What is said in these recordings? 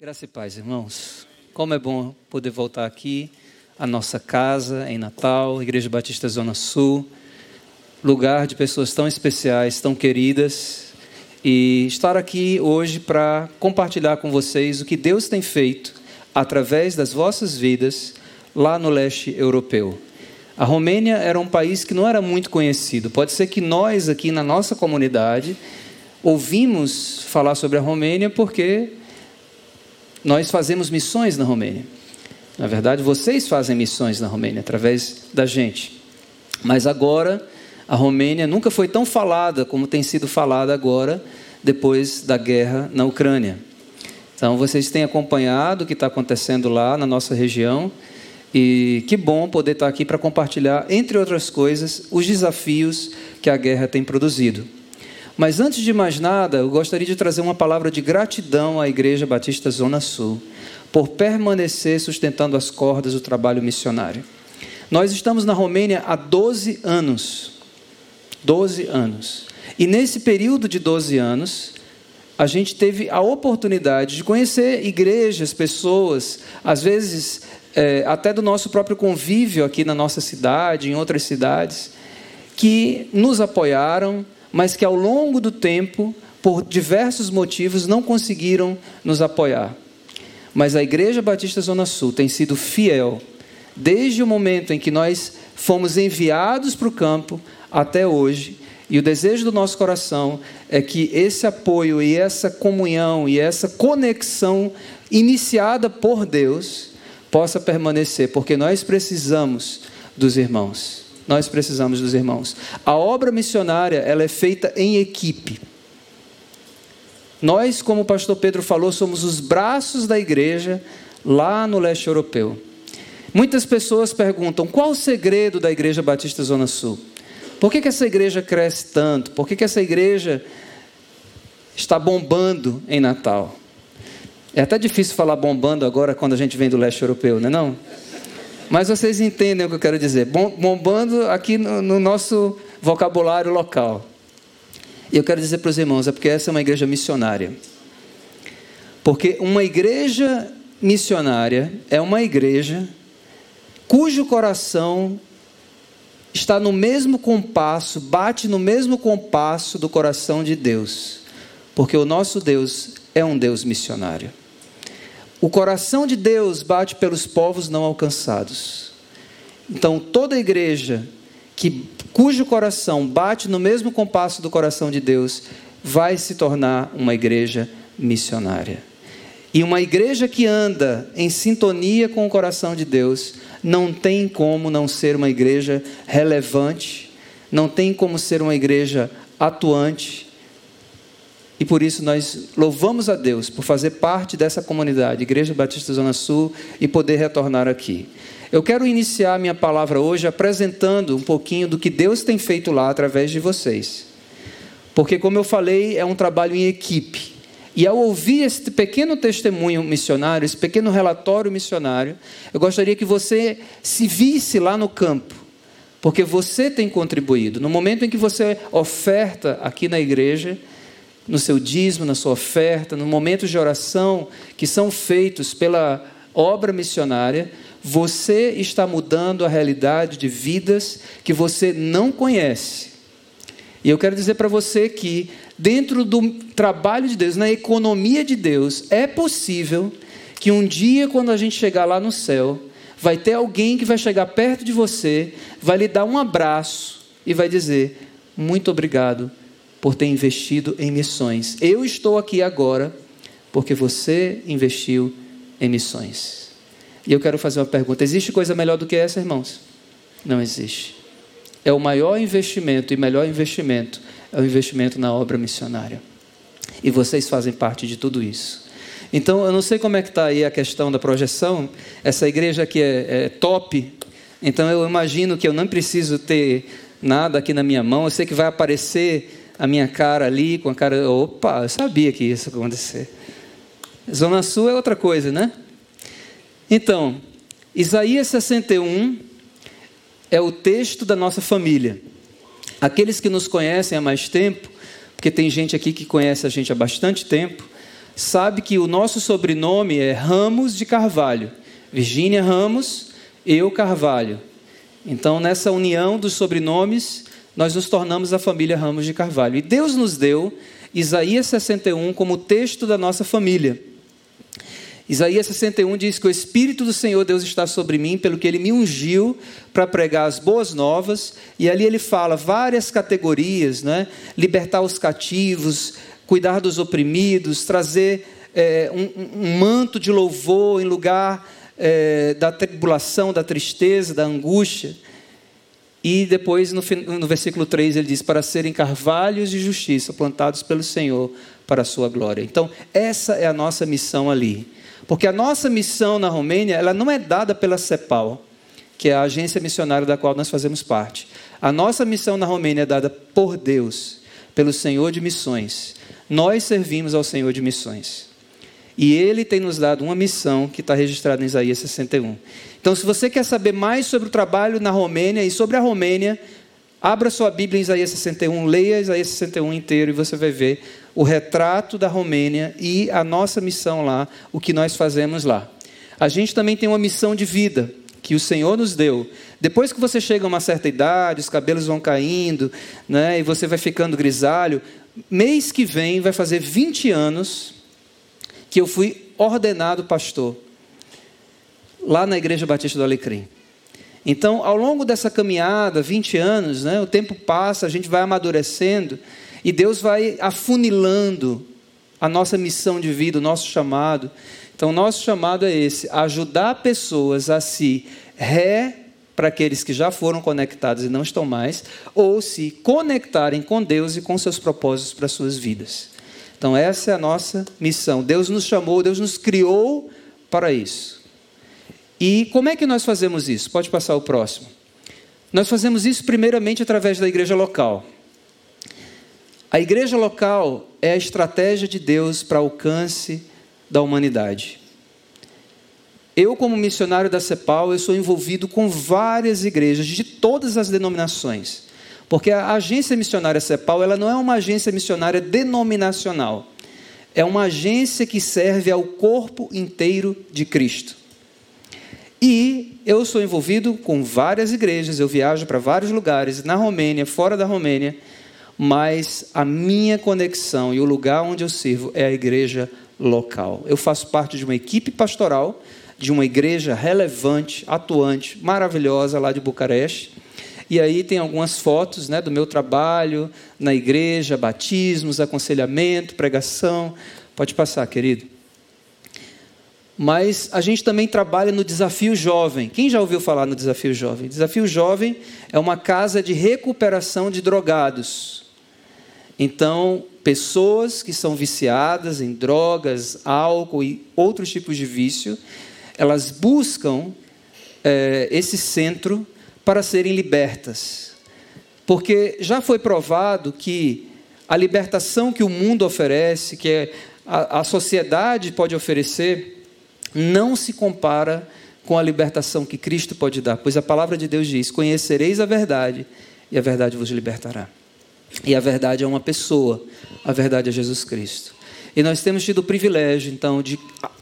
Graça e paz, irmãos. Como é bom poder voltar aqui à nossa casa em Natal, Igreja Batista Zona Sul, lugar de pessoas tão especiais, tão queridas, e estar aqui hoje para compartilhar com vocês o que Deus tem feito através das vossas vidas lá no leste europeu. A Romênia era um país que não era muito conhecido. Pode ser que nós aqui na nossa comunidade ouvimos falar sobre a Romênia porque nós fazemos missões na Romênia. Na verdade, vocês fazem missões na Romênia através da gente. Mas agora, a Romênia nunca foi tão falada como tem sido falada agora, depois da guerra na Ucrânia. Então, vocês têm acompanhado o que está acontecendo lá na nossa região. E que bom poder estar aqui para compartilhar, entre outras coisas, os desafios que a guerra tem produzido. Mas antes de mais nada, eu gostaria de trazer uma palavra de gratidão à Igreja Batista Zona Sul por permanecer sustentando as cordas do trabalho missionário. Nós estamos na Romênia há 12 anos. 12 anos. E nesse período de 12 anos, a gente teve a oportunidade de conhecer igrejas, pessoas, às vezes é, até do nosso próprio convívio aqui na nossa cidade, em outras cidades, que nos apoiaram, mas que ao longo do tempo, por diversos motivos, não conseguiram nos apoiar. Mas a Igreja Batista Zona Sul tem sido fiel, desde o momento em que nós fomos enviados para o campo até hoje, e o desejo do nosso coração é que esse apoio e essa comunhão e essa conexão iniciada por Deus possa permanecer, porque nós precisamos dos irmãos. Nós precisamos dos irmãos. A obra missionária, ela é feita em equipe. Nós, como o pastor Pedro falou, somos os braços da igreja lá no leste europeu. Muitas pessoas perguntam: qual o segredo da Igreja Batista Zona Sul? Por que, que essa igreja cresce tanto? Por que, que essa igreja está bombando em Natal? É até difícil falar bombando agora quando a gente vem do leste europeu, não é não? Mas vocês entendem o que eu quero dizer. Bombando aqui no, no nosso vocabulário local. E eu quero dizer para os irmãos, é porque essa é uma igreja missionária. Porque uma igreja missionária é uma igreja cujo coração está no mesmo compasso, bate no mesmo compasso do coração de Deus. Porque o nosso Deus é um Deus missionário. O coração de Deus bate pelos povos não alcançados. Então, toda igreja que, cujo coração bate no mesmo compasso do coração de Deus vai se tornar uma igreja missionária. E uma igreja que anda em sintonia com o coração de Deus não tem como não ser uma igreja relevante, não tem como ser uma igreja atuante, e por isso nós louvamos a Deus por fazer parte dessa comunidade, Igreja Batista Zona Sul, e poder retornar aqui. Eu quero iniciar minha palavra hoje apresentando um pouquinho do que Deus tem feito lá através de vocês. Porque, como eu falei, é um trabalho em equipe. E ao ouvir esse pequeno testemunho missionário, esse pequeno relatório missionário, eu gostaria que você se visse lá no campo, porque você tem contribuído. No momento em que você oferta aqui na igreja, no seu dízimo, na sua oferta, no momentos de oração que são feitos pela obra missionária, você está mudando a realidade de vidas que você não conhece. E eu quero dizer para você que, dentro do trabalho de Deus, na economia de Deus, é possível que um dia, quando a gente chegar lá no céu, vai ter alguém que vai chegar perto de você, vai lhe dar um abraço e vai dizer: Muito obrigado por ter investido em missões. Eu estou aqui agora porque você investiu em missões. E eu quero fazer uma pergunta: existe coisa melhor do que essa, irmãos? Não existe. É o maior investimento e melhor investimento é o investimento na obra missionária. E vocês fazem parte de tudo isso. Então, eu não sei como é que está aí a questão da projeção. Essa igreja aqui é, é top. Então, eu imagino que eu não preciso ter nada aqui na minha mão. Eu sei que vai aparecer a minha cara ali, com a cara. Opa, eu sabia que isso ia acontecer. Zona Sul é outra coisa, né? Então, Isaías 61 é o texto da nossa família. Aqueles que nos conhecem há mais tempo, porque tem gente aqui que conhece a gente há bastante tempo, sabe que o nosso sobrenome é Ramos de Carvalho. Virgínia Ramos, eu Carvalho. Então, nessa união dos sobrenomes, nós nos tornamos a família Ramos de Carvalho. E Deus nos deu Isaías 61 como texto da nossa família. Isaías 61 diz que o Espírito do Senhor Deus está sobre mim, pelo que ele me ungiu para pregar as boas novas, e ali ele fala várias categorias, né? libertar os cativos, cuidar dos oprimidos, trazer é, um, um, manto de louvor em lugar é, da tribulação, da tristeza, da angústia. E depois, no, no versículo 3, ele diz: Para serem carvalhos de justiça plantados pelo Senhor para a sua glória. Então, essa é a nossa missão ali. Porque a nossa missão na Romênia, ela não é dada pela CEPAL, que é a agência missionária da qual nós fazemos parte. A nossa missão na Romênia é dada por Deus, pelo Senhor de Missões. Nós servimos ao Senhor de Missões. E Ele tem nos dado uma missão que está registrada em Isaías 61. Então, se você quer saber mais sobre o trabalho na Romênia e sobre a Romênia, abra sua Bíblia em Isaías 61, leia Isaías 61 inteiro e você vai ver o retrato da Romênia e a nossa missão lá, o que nós fazemos lá. A gente também tem uma missão de vida que o Senhor nos deu. Depois que você chega a uma certa idade, os cabelos vão caindo, né, e você vai ficando grisalho, mês que vem vai fazer 20 anos que eu fui ordenado pastor lá na Igreja Batista do Alecrim. Então, ao longo dessa caminhada, 20 anos, né, o tempo passa, a gente vai amadurecendo, e Deus vai afunilando a nossa missão de vida, o nosso chamado. Então, nosso chamado é esse: ajudar pessoas a se ré para aqueles que já foram conectados e não estão mais, ou se conectarem com Deus e com seus propósitos para suas vidas. Então, essa é a nossa missão. Deus nos chamou, Deus nos criou para isso. E como é que nós fazemos isso? Pode passar o próximo. Nós fazemos isso primeiramente através da igreja local. A igreja local é a estratégia de Deus para alcance da humanidade. Eu, como missionário da CEPAL, eu sou envolvido com várias igrejas de todas as denominações. Porque a agência missionária CEPAL, ela não é uma agência missionária denominacional. É uma agência que serve ao corpo inteiro de Cristo. E eu sou envolvido com várias igrejas, eu viajo para vários lugares, na Romênia, fora da Romênia, mas a minha conexão e o lugar onde eu sirvo é a igreja local. Eu faço parte de uma equipe pastoral, de uma igreja relevante, atuante, maravilhosa lá de Bucareste. E aí tem algumas fotos né, do meu trabalho na igreja, batismos, aconselhamento, pregação. Pode passar, querido. Mas a gente também trabalha no Desafio Jovem. Quem já ouviu falar no Desafio Jovem? Desafio Jovem é uma casa de recuperação de drogados. Então, pessoas que são viciadas em drogas, álcool e outros tipos de vício, elas buscam é, esse centro para serem libertas. Porque já foi provado que a libertação que o mundo oferece, que a, sociedade pode oferecer, não se compara com a libertação que Cristo pode dar, pois a palavra de Deus diz: Conhecereis a verdade, e a verdade vos libertará. E a verdade é uma pessoa, a verdade é Jesus Cristo. E nós temos tido o privilégio, então, de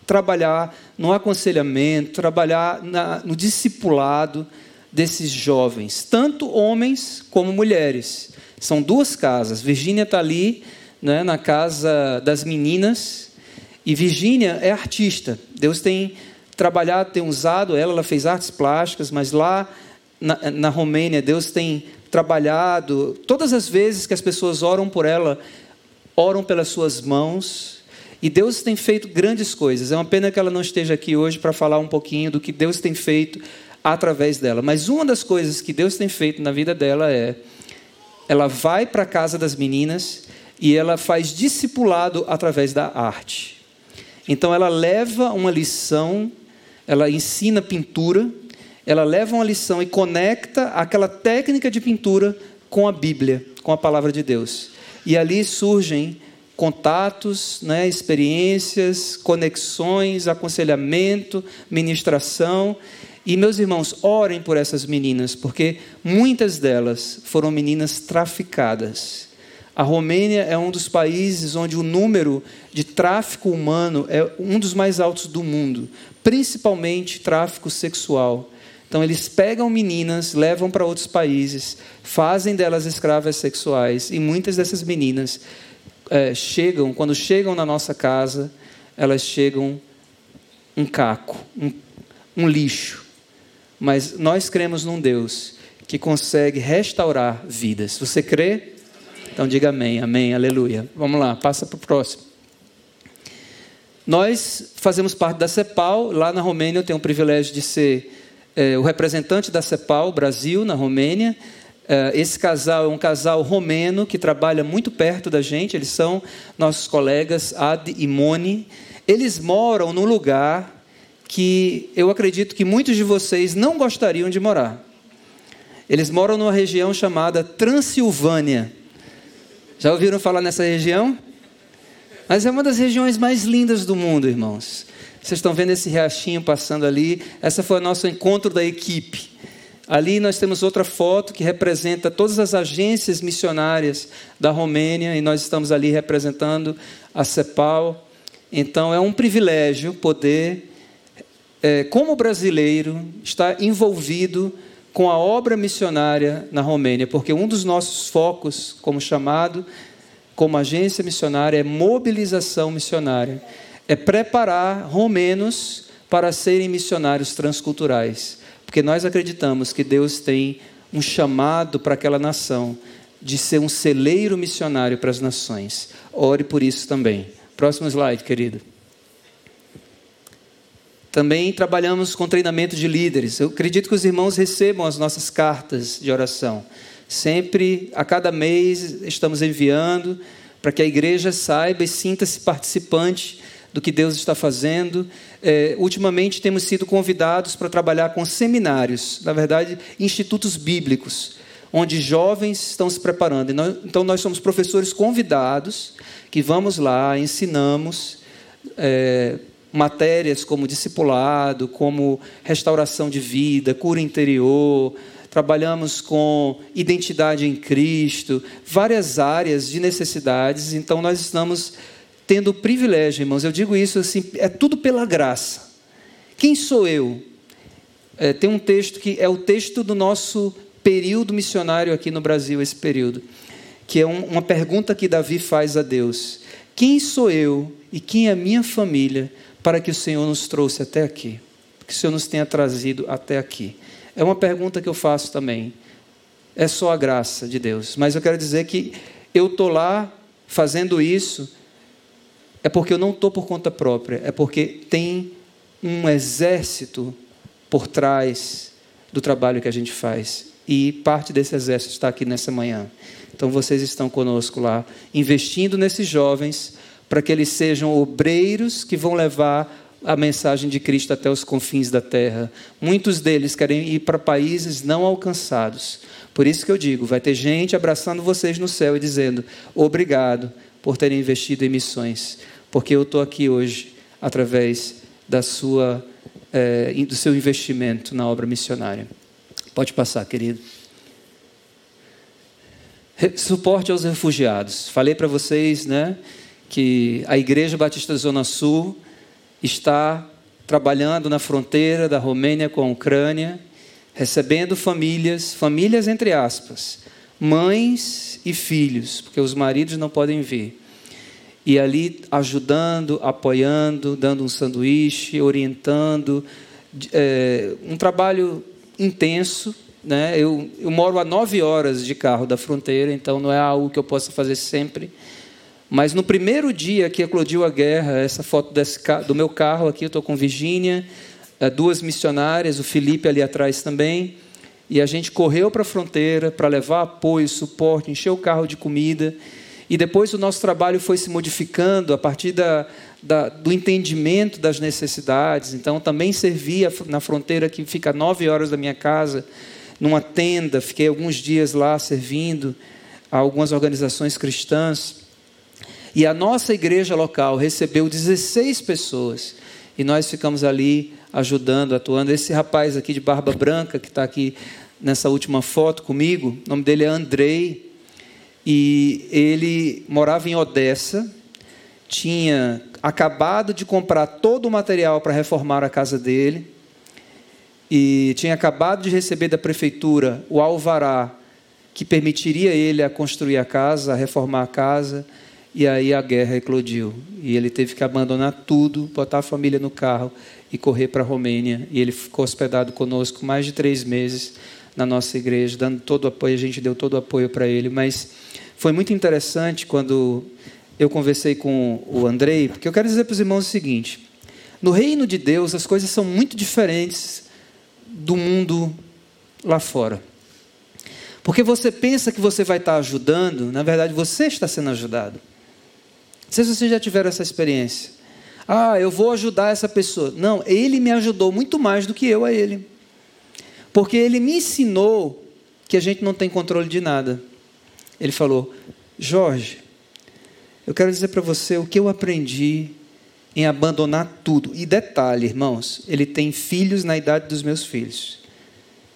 trabalhar no aconselhamento, trabalhar na, no discipulado desses jovens, tanto homens como mulheres. São duas casas. Virgínia está ali, né, na casa das meninas, e Virgínia é artista. Deus tem trabalhado, tem usado ela, ela fez artes plásticas, mas lá na, na Romênia, Deus tem trabalhado, todas as vezes que as pessoas oram por ela, oram pelas suas mãos, e Deus tem feito grandes coisas. É uma pena que ela não esteja aqui hoje para falar um pouquinho do que Deus tem feito através dela. Mas uma das coisas que Deus tem feito na vida dela é ela vai para a casa das meninas e ela faz discipulado através da arte. Então ela leva uma lição, ela ensina pintura, ela leva uma lição e conecta aquela técnica de pintura com a Bíblia, com a palavra de Deus. E ali surgem contatos, né, experiências, conexões, aconselhamento, ministração. E meus irmãos, orem por essas meninas, porque muitas delas foram meninas traficadas. A Romênia é um dos países onde o número de tráfico humano é um dos mais altos do mundo, principalmente tráfico sexual. Então, eles pegam meninas, levam para outros países, fazem delas escravas sexuais, e muitas dessas meninas é, chegam, quando chegam na nossa casa, elas chegam um caco, um, um lixo. Mas nós cremos num Deus que consegue restaurar vidas. Você crê? Então diga amém, amém, aleluia. Vamos lá, passa para o próximo. Nós fazemos parte da CEPAL, lá na Romênia eu tenho o privilégio de ser é, o representante da CEPAL Brasil, na Romênia. É, esse casal é um casal romeno que trabalha muito perto da gente, eles são nossos colegas, Ad e Moni. Eles moram num lugar que eu acredito que muitos de vocês não gostariam de morar. Eles moram numa região chamada Transilvânia. Já ouviram falar nessa região? Mas é uma das regiões mais lindas do mundo, irmãos. Vocês estão vendo esse riachinho passando ali? Essa foi o nosso encontro da equipe. Ali nós temos outra foto que representa todas as agências missionárias da Romênia e nós estamos ali representando a CEPAL. Então é um privilégio poder, como brasileiro, estar envolvido com a obra missionária na Romênia, porque um dos nossos focos, como chamado, como agência missionária, é mobilização missionária, é preparar romenos para serem missionários transculturais, porque nós acreditamos que Deus tem um chamado para aquela nação de ser um celeiro missionário para as nações. Ore por isso também. Próximo slide, querido. Também trabalhamos com treinamento de líderes. Eu acredito que os irmãos recebam as nossas cartas de oração. Sempre, a cada mês, estamos enviando para que a igreja saiba e sinta-se participante do que Deus está fazendo. É, ultimamente temos sido convidados para trabalhar com seminários, na verdade, institutos bíblicos, onde jovens estão se preparando. Então, nós somos professores convidados que vamos lá, ensinamos. É, matérias como discipulado, como restauração de vida, cura interior, trabalhamos com identidade em Cristo, várias áreas de necessidades, então nós estamos tendo o privilégio, irmãos, eu digo isso assim, é tudo pela graça. Quem sou eu? É, tem um texto que é o texto do nosso período missionário aqui no Brasil, esse período, que é um, uma pergunta que Davi faz a Deus: Quem sou eu e quem é a minha família para que o Senhor nos trouxe até aqui, que o Senhor nos tenha trazido até aqui? É uma pergunta que eu faço também. É só a graça de Deus, mas eu quero dizer que eu estou lá fazendo isso, é porque eu não estou por conta própria, é porque tem um exército por trás do trabalho que a gente faz. E parte desse exército está aqui nessa manhã. Então vocês estão conosco lá, investindo nesses jovens para que eles sejam obreiros que vão levar a mensagem de Cristo até os confins da terra. Muitos deles querem ir para países não alcançados. Por isso que eu digo: vai ter gente abraçando vocês no céu e dizendo obrigado por terem investido em missões, porque eu estou aqui hoje através da sua, é, do seu investimento na obra missionária. Pode passar, querido. Suporte aos refugiados. Falei para vocês, né? Que a Igreja Batista Zona Sul está trabalhando na fronteira da Romênia com a Ucrânia, recebendo famílias, famílias entre aspas, mães e filhos, porque os maridos não podem vir. E ali ajudando, apoiando, dando um sanduíche, orientando, é, um trabalho intenso. Né? Eu, eu moro a nove horas de carro da fronteira, então não é algo que eu possa fazer sempre mas no primeiro dia que eclodiu a guerra, essa foto desse, do meu carro aqui, eu estou com Virgínia, eh, duas missionárias, o Felipe ali atrás também, e a gente correu para a fronteira para levar apoio, suporte, encher o carro de comida. E depois o nosso trabalho foi se modificando a partir da, da, do entendimento das necessidades. Então, também servia na fronteira que fica a nove horas da minha casa, numa tenda. Fiquei alguns dias lá servindo a algumas organizações cristãs. E a nossa igreja local recebeu 16 pessoas. E nós ficamos ali ajudando, atuando. Esse rapaz aqui de barba branca, que está aqui nessa última foto comigo, o nome dele é Andrei. e ele morava em Odessa, tinha acabado de comprar todo o material para reformar a casa dele e tinha acabado de receber da prefeitura o alvará que permitiria ele a construir a casa, a reformar a casa, e aí a guerra eclodiu e ele teve que abandonar tudo, botar a família no carro e correr para a Romênia. E ele ficou hospedado conosco mais de três meses na nossa igreja, dando todo o apoio. A gente deu todo o apoio para ele, mas foi muito interessante quando eu conversei com o Andrei, porque eu quero dizer para os irmãos o seguinte: no reino de Deus as coisas são muito diferentes do mundo lá fora. Porque você pensa que você vai estar ajudando, na verdade você está sendo ajudado. Não sei se vocês já tiveram essa experiência. Ah, eu vou ajudar essa pessoa. Não, ele me ajudou muito mais do que eu a ele. Porque ele me ensinou que a gente não tem controle de nada. Ele falou: Jorge, eu quero dizer para você o que eu aprendi em abandonar tudo. E detalhe, irmãos, ele tem filhos na idade dos meus filhos.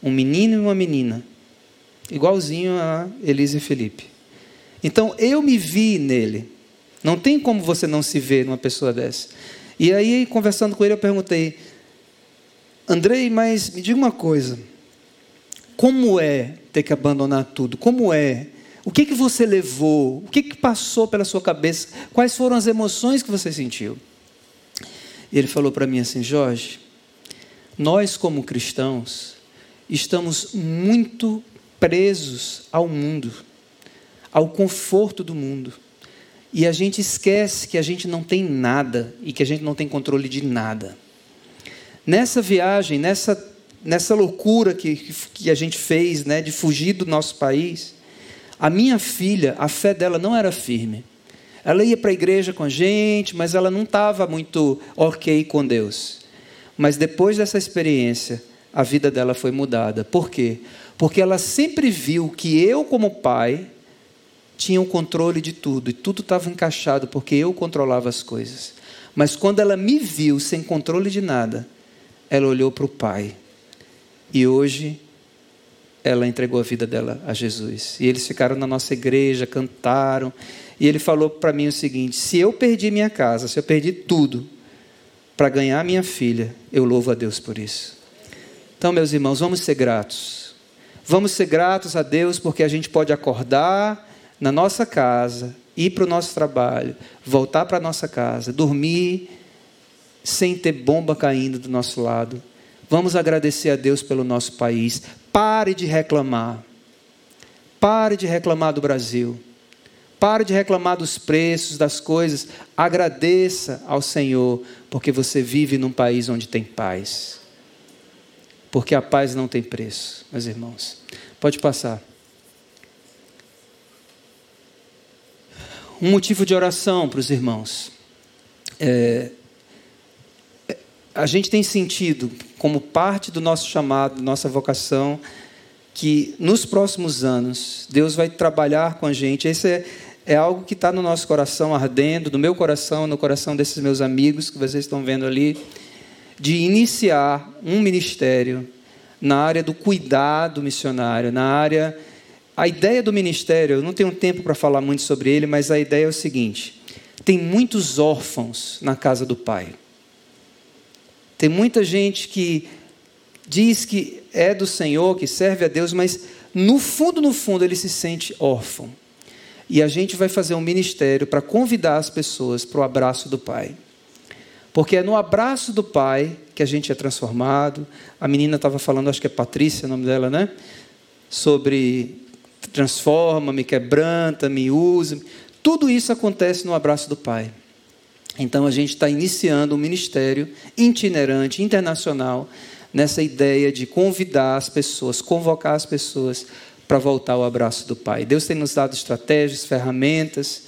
Um menino e uma menina. Igualzinho a Elise e Felipe. Então eu me vi nele. Não tem como você não se ver numa pessoa dessa. E aí, conversando com ele, eu perguntei: Andrei, mas me diga uma coisa. Como é ter que abandonar tudo? Como é o que, que você levou? O que, que passou pela sua cabeça? Quais foram as emoções que você sentiu? E ele falou para mim assim: Jorge, nós como cristãos estamos muito presos ao mundo, ao conforto do mundo. E a gente esquece que a gente não tem nada e que a gente não tem controle de nada. Nessa viagem, nessa, nessa loucura que, que a gente fez, né, de fugir do nosso país, a minha filha, a fé dela não era firme. Ela ia para a igreja com a gente, mas ela não estava muito ok com Deus. Mas depois dessa experiência, a vida dela foi mudada. Por quê? Porque ela sempre viu que eu, como pai, tinha o controle de tudo e tudo estava encaixado porque eu controlava as coisas. Mas quando ela me viu sem controle de nada, ela olhou para o pai. E hoje ela entregou a vida dela a Jesus. E eles ficaram na nossa igreja, cantaram. E ele falou para mim o seguinte: se eu perdi minha casa, se eu perdi tudo para ganhar minha filha, eu louvo a Deus por isso. Então, meus irmãos, vamos ser gratos. Vamos ser gratos a Deus porque a gente pode acordar na nossa casa, ir para o nosso trabalho, voltar para a nossa casa, dormir sem ter bomba caindo do nosso lado. Vamos agradecer a Deus pelo nosso país. Pare de reclamar. Pare de reclamar do Brasil. Pare de reclamar dos preços, das coisas. Agradeça ao Senhor, porque você vive num país onde tem paz. Porque a paz não tem preço, meus irmãos. Pode passar. Um motivo de oração para os irmãos. É, a gente tem sentido, como parte do nosso chamado, nossa vocação, que nos próximos anos Deus vai trabalhar com a gente. Esse é, é algo que está no nosso coração ardendo, no meu coração, no coração desses meus amigos que vocês estão vendo ali, de iniciar um ministério na área do cuidado missionário, na área. A ideia do ministério, eu não tenho tempo para falar muito sobre ele, mas a ideia é o seguinte: tem muitos órfãos na casa do Pai. Tem muita gente que diz que é do Senhor, que serve a Deus, mas no fundo, no fundo, ele se sente órfão. E a gente vai fazer um ministério para convidar as pessoas para o abraço do Pai. Porque é no abraço do Pai que a gente é transformado. A menina estava falando, acho que é Patrícia o nome dela, né? Sobre transforma-me, quebranta, me usa. Tudo isso acontece no abraço do Pai. Então a gente está iniciando um ministério itinerante, internacional, nessa ideia de convidar as pessoas, convocar as pessoas para voltar ao abraço do Pai. Deus tem nos dado estratégias, ferramentas,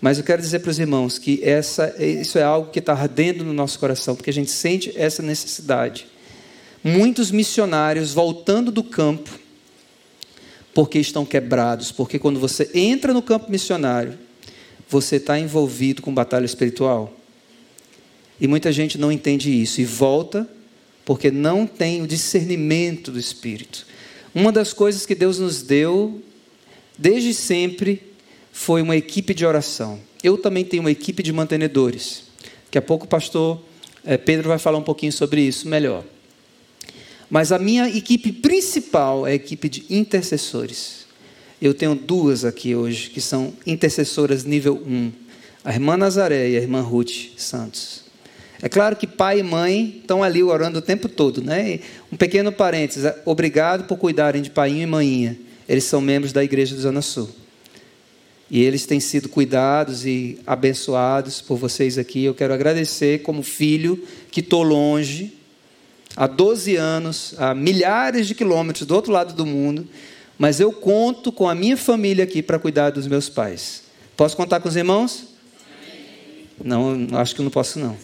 mas eu quero dizer para os irmãos que essa, isso é algo que está ardendo no nosso coração, porque a gente sente essa necessidade. Muitos missionários voltando do campo, porque estão quebrados, porque quando você entra no campo missionário, você está envolvido com batalha espiritual. E muita gente não entende isso e volta porque não tem o discernimento do Espírito. Uma das coisas que Deus nos deu desde sempre foi uma equipe de oração. Eu também tenho uma equipe de mantenedores. Daqui a pouco o pastor eh, Pedro vai falar um pouquinho sobre isso melhor. Mas a minha equipe principal é a equipe de intercessores. Eu tenho duas aqui hoje que são intercessoras nível 1. A irmã Nazaré e a irmã Ruth Santos. É claro que pai e mãe estão ali orando o tempo todo, né? Um pequeno parênteses, obrigado por cuidarem de pai e mãinha. Eles são membros da igreja do Zona Sul. E eles têm sido cuidados e abençoados por vocês aqui. Eu quero agradecer como filho que estou longe, há 12 anos, a milhares de quilômetros do outro lado do mundo, mas eu conto com a minha família aqui para cuidar dos meus pais. Posso contar com os irmãos? Não, acho que não posso não.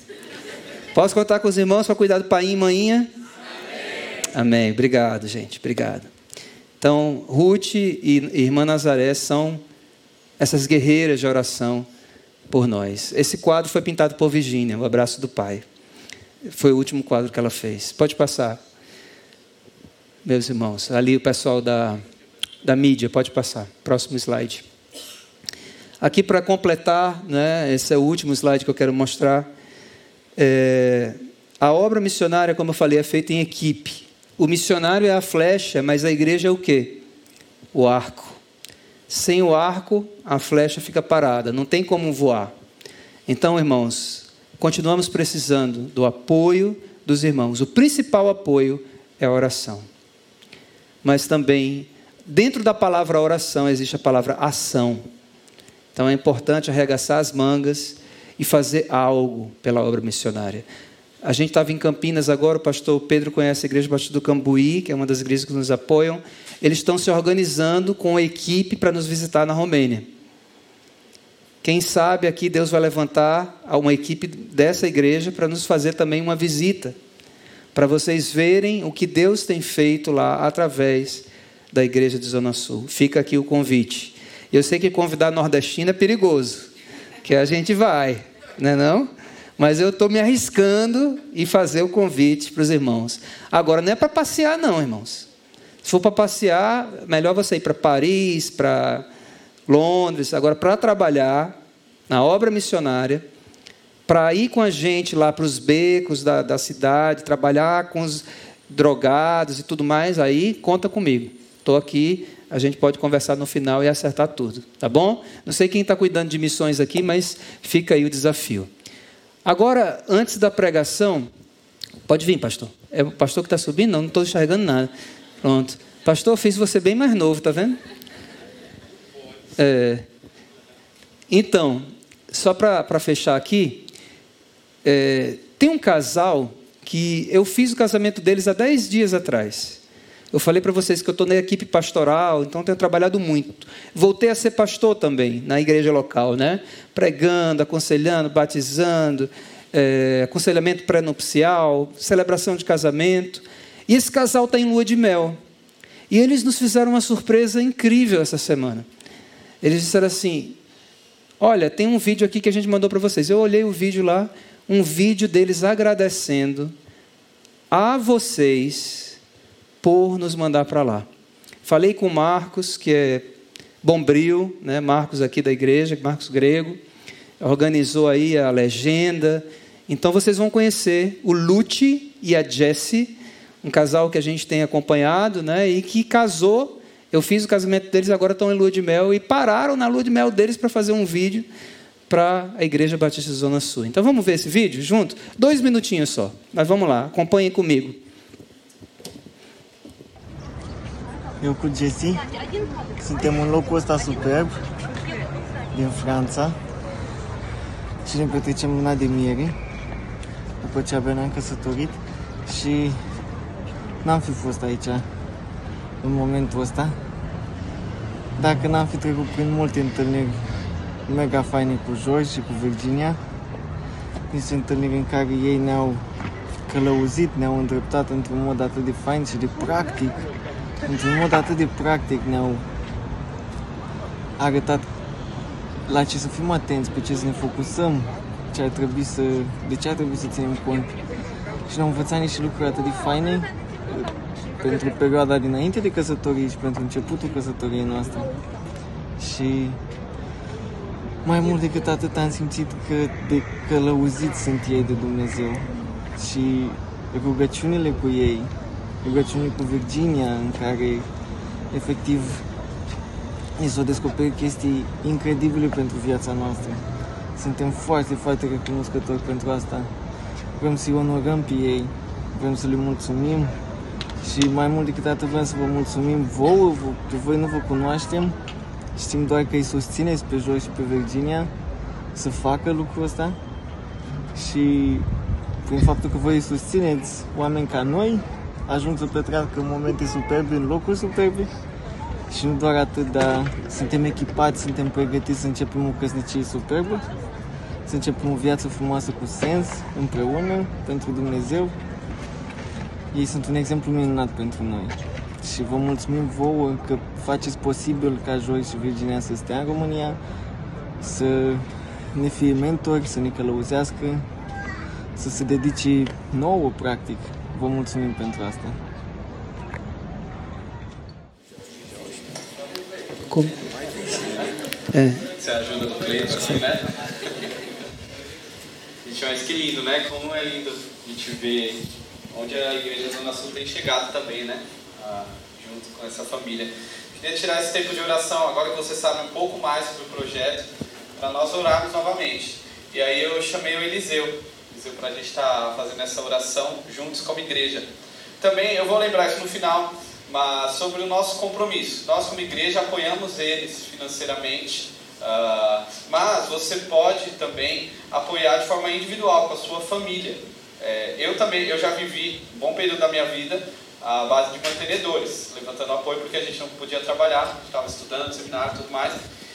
Posso contar com os irmãos para cuidar do pai e manhinha? Amém. Amém. Obrigado, gente. Obrigado. Então, Ruth e irmã Nazaré são essas guerreiras de oração por nós. Esse quadro foi pintado por Virginia, o abraço do pai. Foi o último quadro que ela fez. Pode passar. Meus irmãos, ali o pessoal da, da mídia, pode passar. Próximo slide. Aqui para completar, né, esse é o último slide que eu quero mostrar. É, a obra missionária, como eu falei, é feita em equipe. O missionário é a flecha, mas a igreja é o quê? O arco. Sem o arco, a flecha fica parada, não tem como voar. Então, irmãos, continuamos precisando do apoio dos irmãos. O principal apoio é a oração. Mas também, dentro da palavra oração, existe a palavra ação. Então é importante arregaçar as mangas e fazer algo pela obra missionária. A gente estava em Campinas agora, o pastor Pedro conhece a Igreja Batista do Cambuí, que é uma das igrejas que nos apoiam. Eles estão se organizando com a equipe para nos visitar na Romênia. Quem sabe aqui Deus vai levantar uma equipe dessa igreja para nos fazer também uma visita, para vocês verem o que Deus tem feito lá através da igreja de Zona Sul. Fica aqui o convite. Eu sei que convidar nordestino é perigoso, que a gente vai, não é não? Mas eu estou me arriscando e fazer o convite para os irmãos. Agora, não é para passear, não, irmãos. Se for para passear, melhor você ir para Paris, para Londres. Agora, para trabalhar na obra missionária, para ir com a gente lá para os becos da, da cidade, trabalhar com os drogados e tudo mais, aí conta comigo. Estou aqui, a gente pode conversar no final e acertar tudo, tá bom? Não sei quem está cuidando de missões aqui, mas fica aí o desafio. Agora, antes da pregação, pode vir, pastor. É o pastor que está subindo? Não, não estou enxergando nada. Pronto. Pastor, fiz você bem mais novo, tá vendo? É. Então, só para fechar aqui, é, tem um casal que eu fiz o casamento deles há 10 dias atrás. Eu falei para vocês que eu estou na equipe pastoral, então tenho trabalhado muito. Voltei a ser pastor também na igreja local, né? Pregando, aconselhando, batizando, é, aconselhamento pré-nupcial, celebração de casamento. E esse casal está em lua de mel. E eles nos fizeram uma surpresa incrível essa semana. Eles disseram assim: Olha, tem um vídeo aqui que a gente mandou para vocês. Eu olhei o vídeo lá, um vídeo deles agradecendo a vocês por nos mandar para lá. Falei com o Marcos, que é bombril, né? Marcos aqui da igreja, Marcos Grego, organizou aí a legenda. Então vocês vão conhecer o Lute e a Jessie, um casal que a gente tem acompanhado, né? E que casou. Eu fiz o casamento deles, agora estão em lua de mel e pararam na lua de mel deles para fazer um vídeo para a Igreja Batista Zona Sul. Então vamos ver esse vídeo junto? Dois minutinhos só, mas vamos lá, acompanhem comigo. Eu cu Jesse suntem în locul ăsta superb din Franța și ne petrecem luna de miere după ce abia ne-am căsătorit și n-am fi fost aici în momentul ăsta dacă n-am fi trecut prin multe întâlniri mega faine cu George și cu Virginia niște întâlniri în care ei ne-au călăuzit, ne-au îndreptat într-un mod atât de fain și de practic într-un mod atât de practic ne-au arătat la ce să fim atenți, pe ce să ne focusăm, ce ar trebui să, de ce ar trebui să ținem cont. Și ne-au învățat niște lucruri atât de faine pentru perioada dinainte de căsătorie și pentru începutul căsătoriei noastre. Și mai mult decât atât am simțit că de călăuzit sunt ei de Dumnezeu și rugăciunile cu ei, rugăciunile cu Virginia în care efectiv ni s-au descoperit chestii incredibile pentru viața noastră. Suntem foarte, foarte recunoscători pentru asta. Vrem să-i onorăm pe ei, vrem să le mulțumim și mai mult decât atât vrem să vă mulțumim vouă, pe voi nu vă cunoaștem, știm doar că îi susțineți pe Joy și pe Virginia să facă lucrul ăsta. Și prin faptul că voi îi susțineți oameni ca noi, ajung să petreacă momente superbe în locuri superbe. Și nu doar atât, dar suntem echipați, suntem pregătiți să începem o căsnicie superbă, să începem o viață frumoasă cu sens, împreună, pentru Dumnezeu. Ei sunt un exemplu minunat pentru noi. Și vă mulțumim vouă că faceți posibil ca Joy și Virginia să stea în România, să ne fie mentori, să ne călăuzească, să se dedice nouă, practic. Vă mulțumim pentru asta. Como? É. Você ajuda o cliente assim, né? Gente, mas que lindo, né? Como é lindo a gente ver onde a Igreja Zona Sul tem chegado também, né? Ah, junto com essa família. Queria tirar esse tempo de oração, agora que você sabe um pouco mais sobre o projeto, para nós orarmos novamente. E aí eu chamei o Eliseu, Eliseu para a gente estar tá fazendo essa oração juntos como igreja. Também eu vou lembrar isso no final, mas sobre o nosso compromisso. Nós, como igreja, apoiamos eles financeiramente, uh, mas você pode também apoiar de forma individual com a sua família. É, eu também, eu já vivi um bom período da minha vida à base de mantenedores, levantando apoio porque a gente não podia trabalhar, estava estudando, seminário e tudo mais.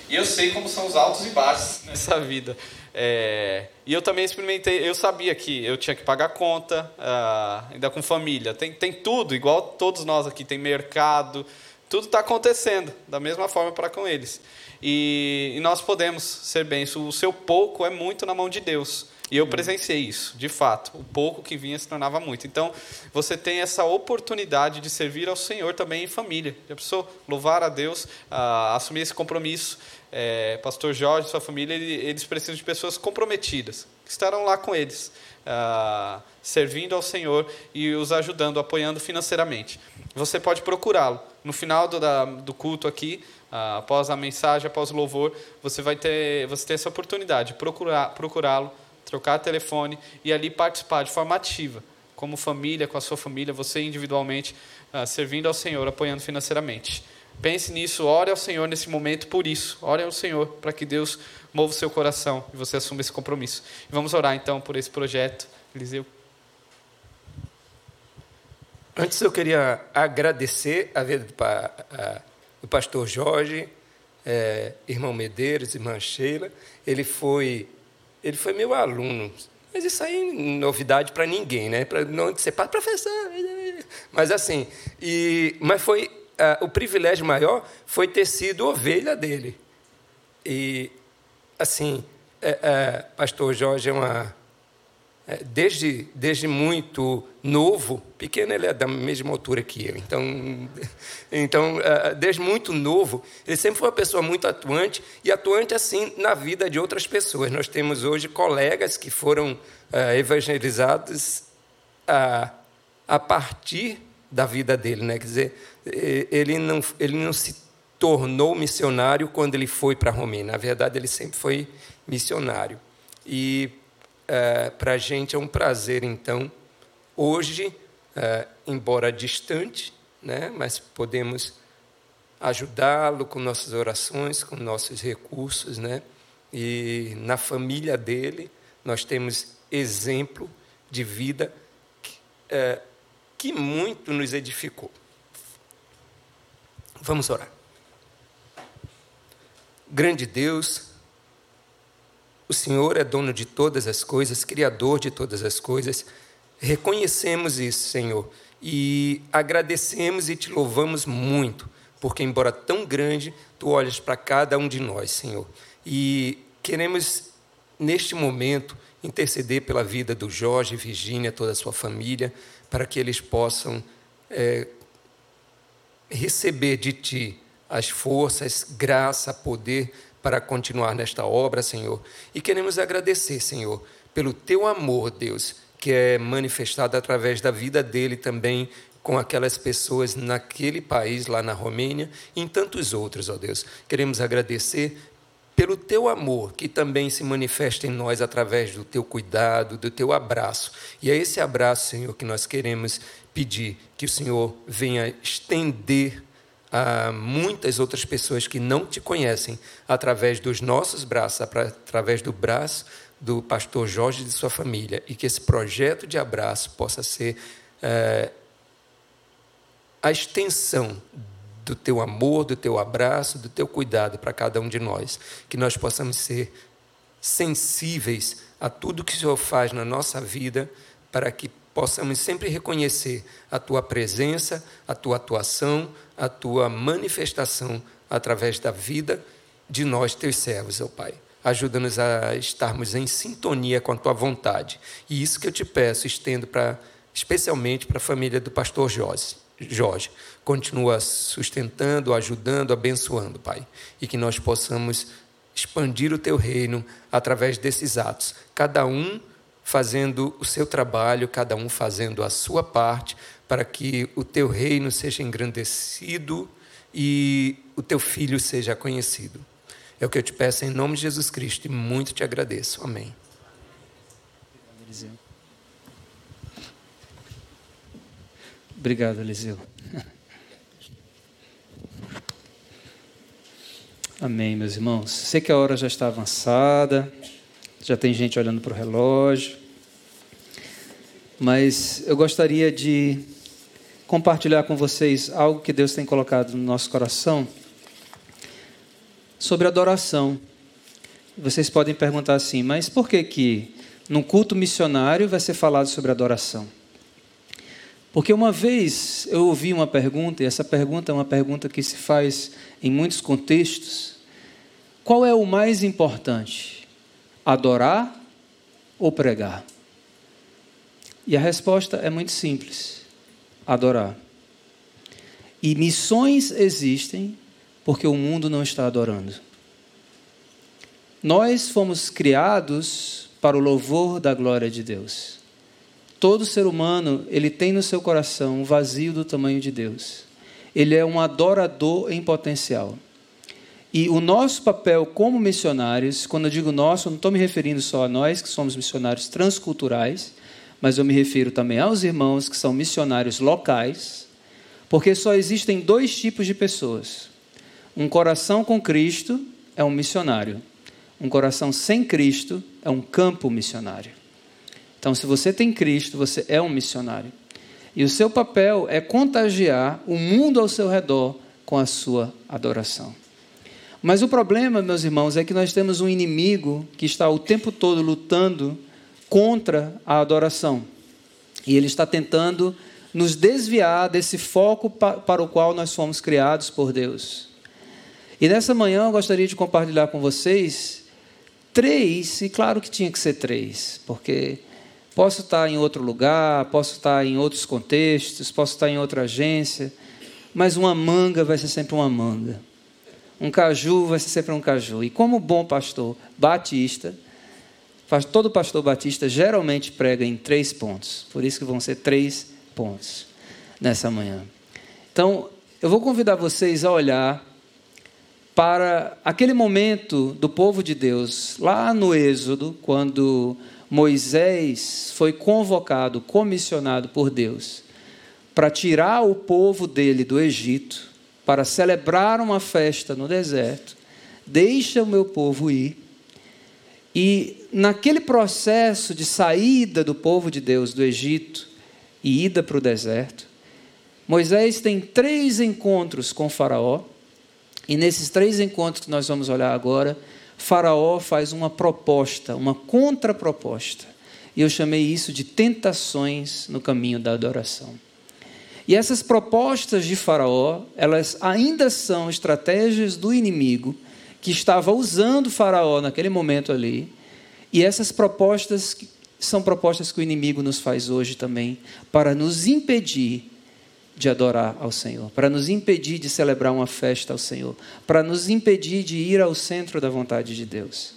E eu sei como são os altos e baixos nessa vida. É, e eu também experimentei, eu sabia que eu tinha que pagar conta, uh, ainda com família. Tem, tem tudo, igual todos nós aqui, tem mercado, tudo está acontecendo da mesma forma para com eles. E, e, nós podemos ser bens. O seu pouco é muito na mão de Deus. E eu presenciei isso, de fato. O pouco que vinha se tornava muito. Então, você tem essa oportunidade de servir ao Senhor também em família. Já precisou louvar a Deus, uh, assumir esse compromisso é, Pastor Jorge sua família, eles precisam de pessoas comprometidas, que estarão lá com eles, ah, servindo ao Senhor e os ajudando, apoiando financeiramente. Você pode procurá-lo. No final do, da, do culto aqui, após a mensagem, após o louvor, você vai ter, você tem essa oportunidade de procurar, procurá-lo, trocar telefone e ali participar de forma ativa, como família, com a sua família, você individualmente, ah, servindo ao Senhor, apoiando financeiramente. Pense nisso, ore ao Senhor nesse momento por isso. Ore ao Senhor para que Deus mova o seu coração e você assuma esse compromisso. Vamos orar então por esse projeto. Eliseu. Antes eu queria agradecer a vida do pastor Jorge, é, irmão Medeiros, irmã Sheila. Ele foi, ele foi meu aluno. Mas isso aí é novidade para ninguém, né? Para não ser professor. Mas assim, e, mas foi uh, o privilégio maior foi ter sido ovelha dele. E, assim, é, é, pastor Jorge é uma. É, desde, desde muito novo, pequeno ele é da mesma altura que eu, então, então uh, desde muito novo, ele sempre foi uma pessoa muito atuante e atuante assim na vida de outras pessoas. Nós temos hoje colegas que foram uh, evangelizados a, a partir da vida dele, né? Quer dizer, ele não, ele não se tornou missionário quando ele foi para Romênia. Na verdade, ele sempre foi missionário. E é, para a gente é um prazer, então, hoje, é, embora distante, né, mas podemos ajudá-lo com nossas orações, com nossos recursos, né? E na família dele nós temos exemplo de vida que, é, que muito nos edificou. Vamos orar. Grande Deus, o Senhor é dono de todas as coisas, Criador de todas as coisas. Reconhecemos isso, Senhor, e agradecemos e te louvamos muito, porque, embora tão grande, tu olhas para cada um de nós, Senhor. E queremos, neste momento, interceder pela vida do Jorge, Virgínia, toda a sua família, para que eles possam é, receber de ti as forças, graça, poder para continuar nesta obra, Senhor. E queremos agradecer, Senhor, pelo teu amor, Deus, que é manifestado através da vida dele também com aquelas pessoas naquele país, lá na Romênia, e em tantos outros, ó Deus. Queremos agradecer pelo teu amor, que também se manifesta em nós através do teu cuidado, do teu abraço. E é esse abraço, Senhor, que nós queremos pedir que o Senhor venha estender a muitas outras pessoas que não te conhecem através dos nossos braços, através do braço do pastor Jorge e de sua família, e que esse projeto de abraço possa ser é, a extensão do teu amor, do teu abraço, do teu cuidado para cada um de nós. Que nós possamos ser sensíveis a tudo que o Senhor faz na nossa vida, para que possamos sempre reconhecer a tua presença, a tua atuação, a tua manifestação através da vida de nós, teus servos, ó Pai. Ajuda-nos a estarmos em sintonia com a tua vontade. E isso que eu te peço, estendo para especialmente para a família do pastor Jorge. Jorge. Continua sustentando, ajudando, abençoando, Pai. E que nós possamos expandir o teu reino através desses atos. Cada um fazendo o seu trabalho, cada um fazendo a sua parte, para que o teu reino seja engrandecido e o teu filho seja conhecido. É o que eu te peço em nome de Jesus Cristo e muito te agradeço. Amém. Obrigado, Eliseu. Amém, meus irmãos. Sei que a hora já está avançada, já tem gente olhando para o relógio, mas eu gostaria de compartilhar com vocês algo que Deus tem colocado no nosso coração sobre adoração. Vocês podem perguntar assim, mas por que que num culto missionário vai ser falado sobre adoração? Porque uma vez eu ouvi uma pergunta, e essa pergunta é uma pergunta que se faz em muitos contextos: qual é o mais importante? Adorar ou pregar? E a resposta é muito simples: adorar. E missões existem porque o mundo não está adorando. Nós fomos criados para o louvor da glória de Deus. Todo ser humano, ele tem no seu coração um vazio do tamanho de Deus. Ele é um adorador em potencial. E o nosso papel como missionários, quando eu digo nosso, eu não estou me referindo só a nós que somos missionários transculturais, mas eu me refiro também aos irmãos que são missionários locais, porque só existem dois tipos de pessoas. Um coração com Cristo é um missionário. Um coração sem Cristo é um campo missionário. Então, se você tem Cristo, você é um missionário. E o seu papel é contagiar o mundo ao seu redor com a sua adoração. Mas o problema, meus irmãos, é que nós temos um inimigo que está o tempo todo lutando contra a adoração. E ele está tentando nos desviar desse foco para o qual nós fomos criados por Deus. E nessa manhã eu gostaria de compartilhar com vocês três, e claro que tinha que ser três, porque Posso estar em outro lugar, posso estar em outros contextos, posso estar em outra agência, mas uma manga vai ser sempre uma manga. Um caju vai ser sempre um caju. E como bom pastor batista, todo pastor batista geralmente prega em três pontos. Por isso que vão ser três pontos nessa manhã. Então, eu vou convidar vocês a olhar para aquele momento do povo de Deus, lá no Êxodo, quando Moisés foi convocado, comissionado por Deus, para tirar o povo dele do Egito, para celebrar uma festa no deserto. Deixa o meu povo ir. E naquele processo de saída do povo de Deus do Egito e ida para o deserto, Moisés tem três encontros com Faraó. E nesses três encontros que nós vamos olhar agora, Faraó faz uma proposta, uma contraproposta. E eu chamei isso de tentações no caminho da adoração. E essas propostas de Faraó, elas ainda são estratégias do inimigo que estava usando Faraó naquele momento ali. E essas propostas são propostas que o inimigo nos faz hoje também para nos impedir de adorar ao Senhor, para nos impedir de celebrar uma festa ao Senhor, para nos impedir de ir ao centro da vontade de Deus.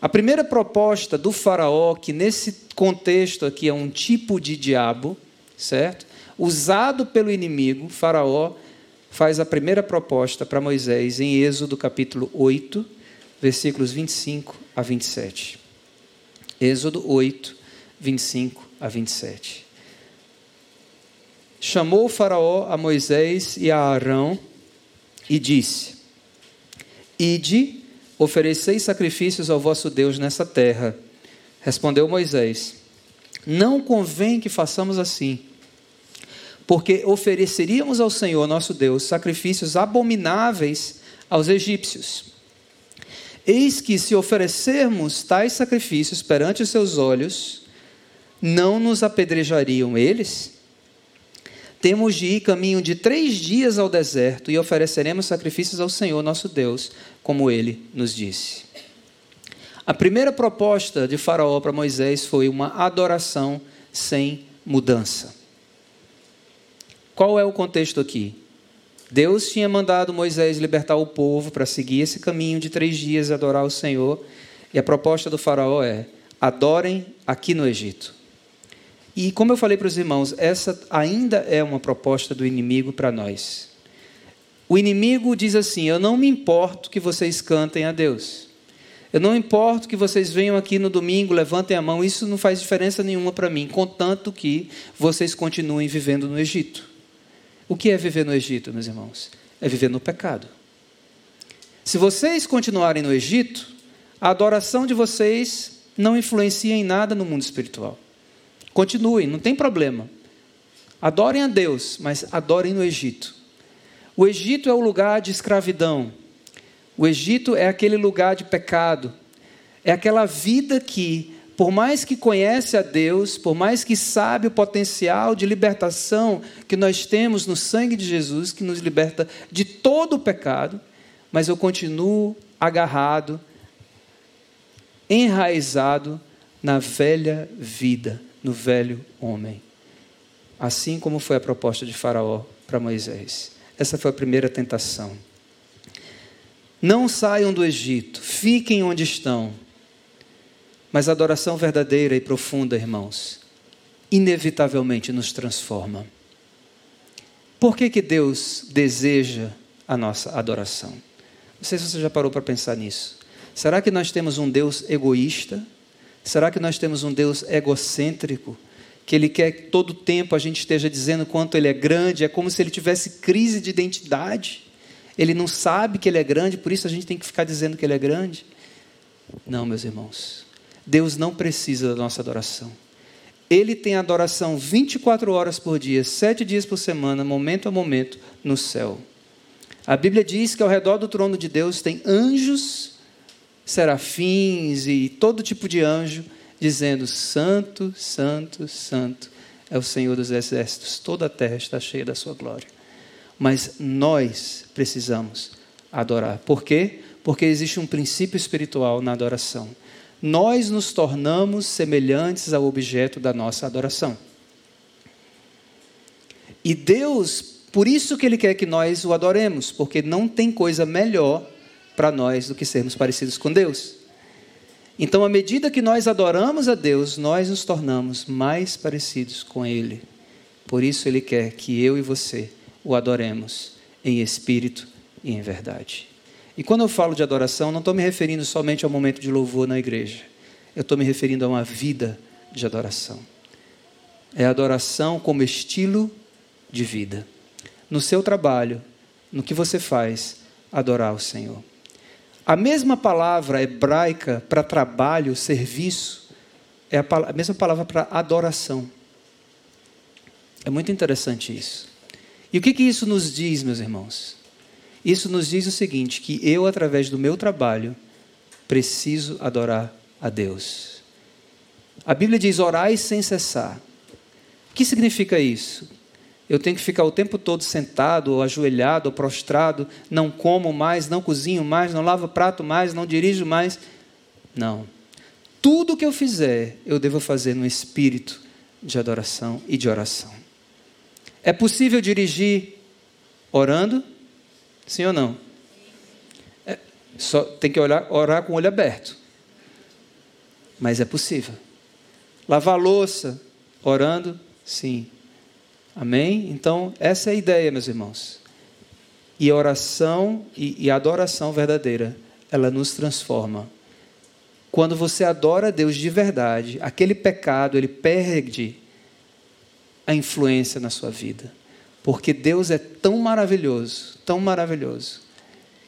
A primeira proposta do Faraó, que nesse contexto aqui é um tipo de diabo, certo? Usado pelo inimigo, Faraó faz a primeira proposta para Moisés em Êxodo capítulo 8, versículos 25 a 27. Êxodo 8, 25 a 27 chamou Faraó a Moisés e a Arão e disse: Ide, ofereceis sacrifícios ao vosso Deus nessa terra. Respondeu Moisés: Não convém que façamos assim, porque ofereceríamos ao Senhor nosso Deus sacrifícios abomináveis aos egípcios. Eis que, se oferecermos tais sacrifícios perante os seus olhos, não nos apedrejariam eles? temos de ir caminho de três dias ao deserto e ofereceremos sacrifícios ao Senhor nosso Deus, como ele nos disse. A primeira proposta de Faraó para Moisés foi uma adoração sem mudança. Qual é o contexto aqui? Deus tinha mandado Moisés libertar o povo para seguir esse caminho de três dias e adorar o Senhor, e a proposta do Faraó é: adorem aqui no Egito. E como eu falei para os irmãos, essa ainda é uma proposta do inimigo para nós. O inimigo diz assim: Eu não me importo que vocês cantem a Deus. Eu não importo que vocês venham aqui no domingo, levantem a mão, isso não faz diferença nenhuma para mim, contanto que vocês continuem vivendo no Egito. O que é viver no Egito, meus irmãos? É viver no pecado. Se vocês continuarem no Egito, a adoração de vocês não influencia em nada no mundo espiritual. Continuem, não tem problema. Adorem a Deus, mas adorem no Egito. O Egito é o lugar de escravidão. O Egito é aquele lugar de pecado. É aquela vida que, por mais que conhece a Deus, por mais que sabe o potencial de libertação que nós temos no sangue de Jesus, que nos liberta de todo o pecado, mas eu continuo agarrado, enraizado na velha vida no velho homem. Assim como foi a proposta de Faraó para Moisés. Essa foi a primeira tentação. Não saiam do Egito, fiquem onde estão. Mas a adoração verdadeira e profunda, irmãos, inevitavelmente nos transforma. Por que, que Deus deseja a nossa adoração? Não sei se você já parou para pensar nisso. Será que nós temos um Deus egoísta? Será que nós temos um Deus egocêntrico? Que Ele quer que todo tempo a gente esteja dizendo quanto Ele é grande? É como se Ele tivesse crise de identidade. Ele não sabe que Ele é grande, por isso a gente tem que ficar dizendo que Ele é grande. Não, meus irmãos. Deus não precisa da nossa adoração. Ele tem adoração 24 horas por dia, sete dias por semana, momento a momento, no céu. A Bíblia diz que ao redor do trono de Deus tem anjos serafins e todo tipo de anjo, dizendo: Santo, Santo, Santo é o Senhor dos exércitos, toda a terra está cheia da sua glória. Mas nós precisamos adorar. Por quê? Porque existe um princípio espiritual na adoração. Nós nos tornamos semelhantes ao objeto da nossa adoração. E Deus, por isso que Ele quer que nós o adoremos, porque não tem coisa melhor para nós do que sermos parecidos com Deus. Então, à medida que nós adoramos a Deus, nós nos tornamos mais parecidos com Ele. Por isso, Ele quer que eu e você o adoremos em espírito e em verdade. E quando eu falo de adoração, não estou me referindo somente ao momento de louvor na igreja. Eu estou me referindo a uma vida de adoração. É adoração como estilo de vida. No seu trabalho, no que você faz, adorar o Senhor. A mesma palavra hebraica para trabalho, serviço, é a, a mesma palavra para adoração. É muito interessante isso. E o que, que isso nos diz, meus irmãos? Isso nos diz o seguinte: que eu, através do meu trabalho, preciso adorar a Deus. A Bíblia diz: orai sem cessar. O que significa isso? eu tenho que ficar o tempo todo sentado, ou ajoelhado, ou prostrado, não como mais, não cozinho mais, não lavo prato mais, não dirijo mais. Não. Tudo que eu fizer, eu devo fazer no espírito de adoração e de oração. É possível dirigir orando? Sim ou não? É, só tem que olhar, orar com o olho aberto. Mas é possível. Lavar louça orando? Sim. Amém? Então, essa é a ideia, meus irmãos. E a oração e, e a adoração verdadeira, ela nos transforma. Quando você adora a Deus de verdade, aquele pecado, ele perde a influência na sua vida. Porque Deus é tão maravilhoso, tão maravilhoso,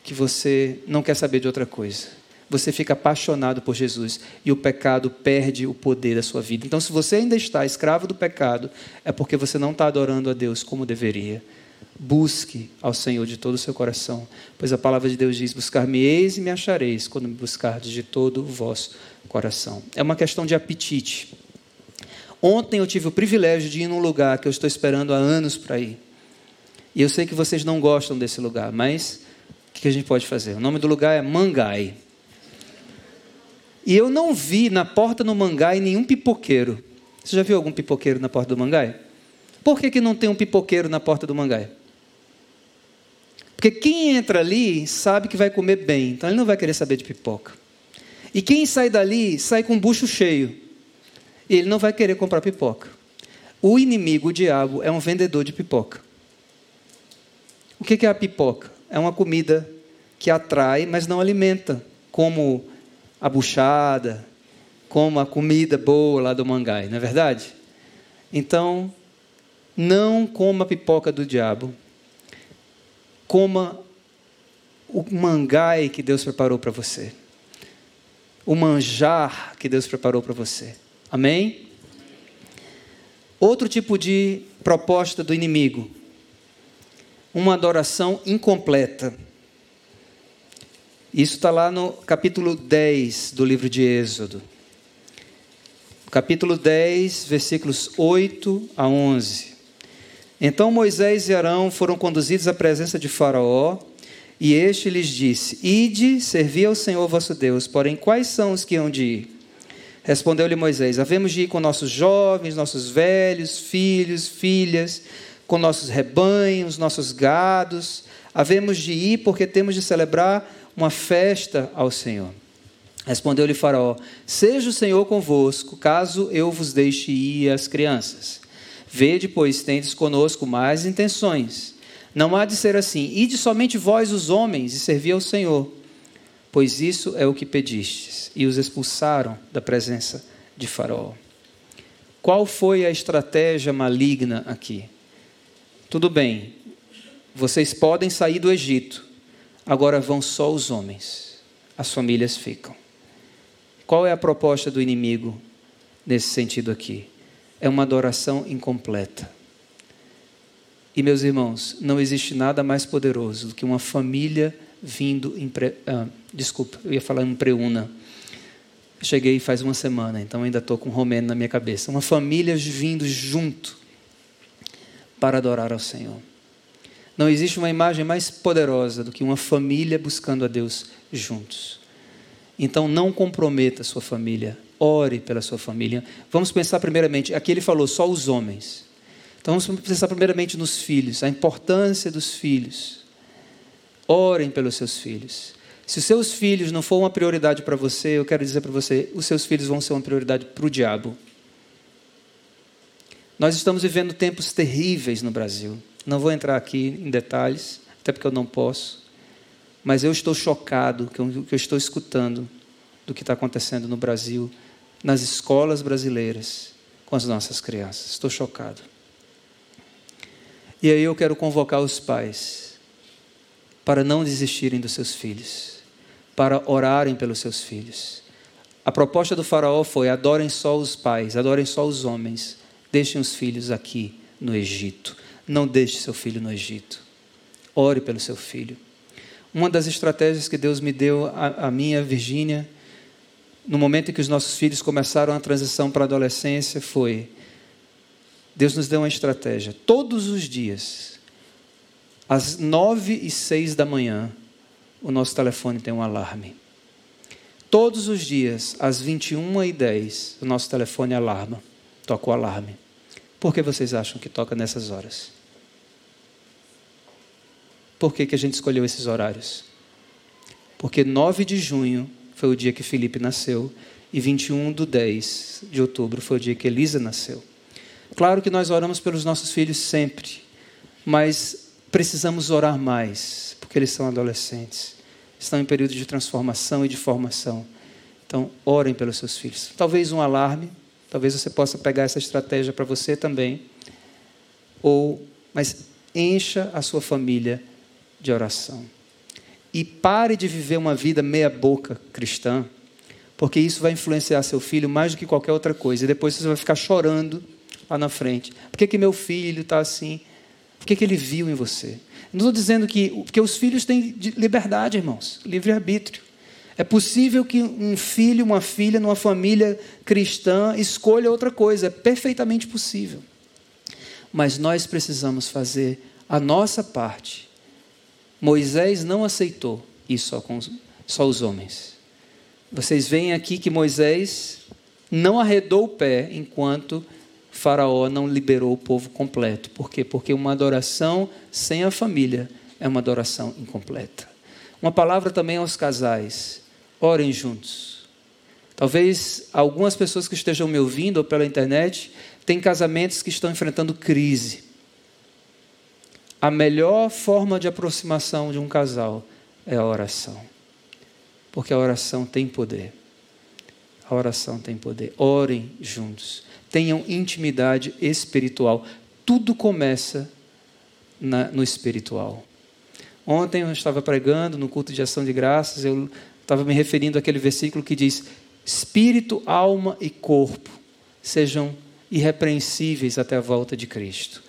que você não quer saber de outra coisa. Você fica apaixonado por Jesus e o pecado perde o poder da sua vida. Então, se você ainda está escravo do pecado, é porque você não está adorando a Deus como deveria. Busque ao Senhor de todo o seu coração, pois a palavra de Deus diz: Buscar-me-eis e me achareis, quando me buscardes de todo o vosso coração. É uma questão de apetite. Ontem eu tive o privilégio de ir num lugar que eu estou esperando há anos para ir. E eu sei que vocês não gostam desse lugar, mas o que a gente pode fazer? O nome do lugar é Mangai. E eu não vi na porta do Mangai nenhum pipoqueiro. Você já viu algum pipoqueiro na porta do Mangai? Por que, que não tem um pipoqueiro na porta do Mangai? Porque quem entra ali sabe que vai comer bem, então ele não vai querer saber de pipoca. E quem sai dali sai com o bucho cheio ele não vai querer comprar pipoca. O inimigo, o diabo, é um vendedor de pipoca. O que é a pipoca? É uma comida que atrai, mas não alimenta, como a buchada, como a comida boa lá do mangai, não é verdade? Então, não coma a pipoca do diabo. Coma o mangai que Deus preparou para você. O manjar que Deus preparou para você. Amém? Outro tipo de proposta do inimigo, uma adoração incompleta. Isso está lá no capítulo 10 do livro de Êxodo. Capítulo 10, versículos 8 a 11. Então Moisés e Arão foram conduzidos à presença de Faraó, e este lhes disse: Ide, servi ao Senhor vosso Deus, porém quais são os que hão de ir? Respondeu-lhe Moisés: Havemos de ir com nossos jovens, nossos velhos, filhos, filhas, com nossos rebanhos, nossos gados. Havemos de ir porque temos de celebrar uma festa ao Senhor. Respondeu-lhe Faraó: Seja o Senhor convosco, caso eu vos deixe ir as crianças. Vede, pois, tendes conosco mais intenções. Não há de ser assim. Ide somente vós, os homens, e servi ao Senhor pois isso é o que pedistes. E os expulsaram da presença de Faraó. Qual foi a estratégia maligna aqui? Tudo bem, vocês podem sair do Egito, agora vão só os homens, as famílias ficam. Qual é a proposta do inimigo nesse sentido aqui? É uma adoração incompleta. E, meus irmãos, não existe nada mais poderoso do que uma família vindo em. Pre... Ah, desculpa, eu ia falar em preuna. Cheguei faz uma semana, então ainda estou com romeno na minha cabeça. Uma família vindo junto para adorar ao Senhor. Não existe uma imagem mais poderosa do que uma família buscando a Deus juntos. Então não comprometa a sua família, ore pela sua família. Vamos pensar primeiramente, aqui ele falou só os homens. Então vamos pensar primeiramente nos filhos, a importância dos filhos. Orem pelos seus filhos. Se os seus filhos não for uma prioridade para você, eu quero dizer para você, os seus filhos vão ser uma prioridade para o diabo. Nós estamos vivendo tempos terríveis no Brasil. Não vou entrar aqui em detalhes, até porque eu não posso. Mas eu estou chocado com o que eu estou escutando do que está acontecendo no Brasil, nas escolas brasileiras, com as nossas crianças. Estou chocado. E aí eu quero convocar os pais para não desistirem dos seus filhos, para orarem pelos seus filhos. A proposta do Faraó foi: adorem só os pais, adorem só os homens, deixem os filhos aqui no Egito. Não deixe seu filho no Egito. Ore pelo seu filho. Uma das estratégias que Deus me deu a, a minha Virgínia, no momento em que os nossos filhos começaram a transição para a adolescência, foi: Deus nos deu uma estratégia. Todos os dias, às nove e seis da manhã, o nosso telefone tem um alarme. Todos os dias, às 21 e 10, o nosso telefone alarma. Toca o alarme. Por que vocês acham que toca nessas horas? por que, que a gente escolheu esses horários. Porque 9 de junho foi o dia que Felipe nasceu e 21 do 10 de outubro foi o dia que Elisa nasceu. Claro que nós oramos pelos nossos filhos sempre, mas precisamos orar mais, porque eles são adolescentes, estão em período de transformação e de formação. Então, orem pelos seus filhos. Talvez um alarme, talvez você possa pegar essa estratégia para você também. Ou, mas encha a sua família de oração. E pare de viver uma vida meia boca cristã, porque isso vai influenciar seu filho mais do que qualquer outra coisa. E depois você vai ficar chorando lá na frente. Por que, que meu filho está assim? Por que, que ele viu em você? Não estou dizendo que. Porque os filhos têm liberdade, irmãos, livre-arbítrio. É possível que um filho, uma filha, numa família cristã, escolha outra coisa. É perfeitamente possível. Mas nós precisamos fazer a nossa parte. Moisés não aceitou isso só, com, só os homens. Vocês veem aqui que Moisés não arredou o pé enquanto Faraó não liberou o povo completo. Por quê? Porque uma adoração sem a família é uma adoração incompleta. Uma palavra também aos casais: orem juntos. Talvez algumas pessoas que estejam me ouvindo ou pela internet têm casamentos que estão enfrentando crise. A melhor forma de aproximação de um casal é a oração. Porque a oração tem poder. A oração tem poder. Orem juntos tenham intimidade espiritual. Tudo começa na, no espiritual. Ontem eu estava pregando no culto de ação de graças, eu estava me referindo àquele versículo que diz: Espírito, alma e corpo sejam irrepreensíveis até a volta de Cristo.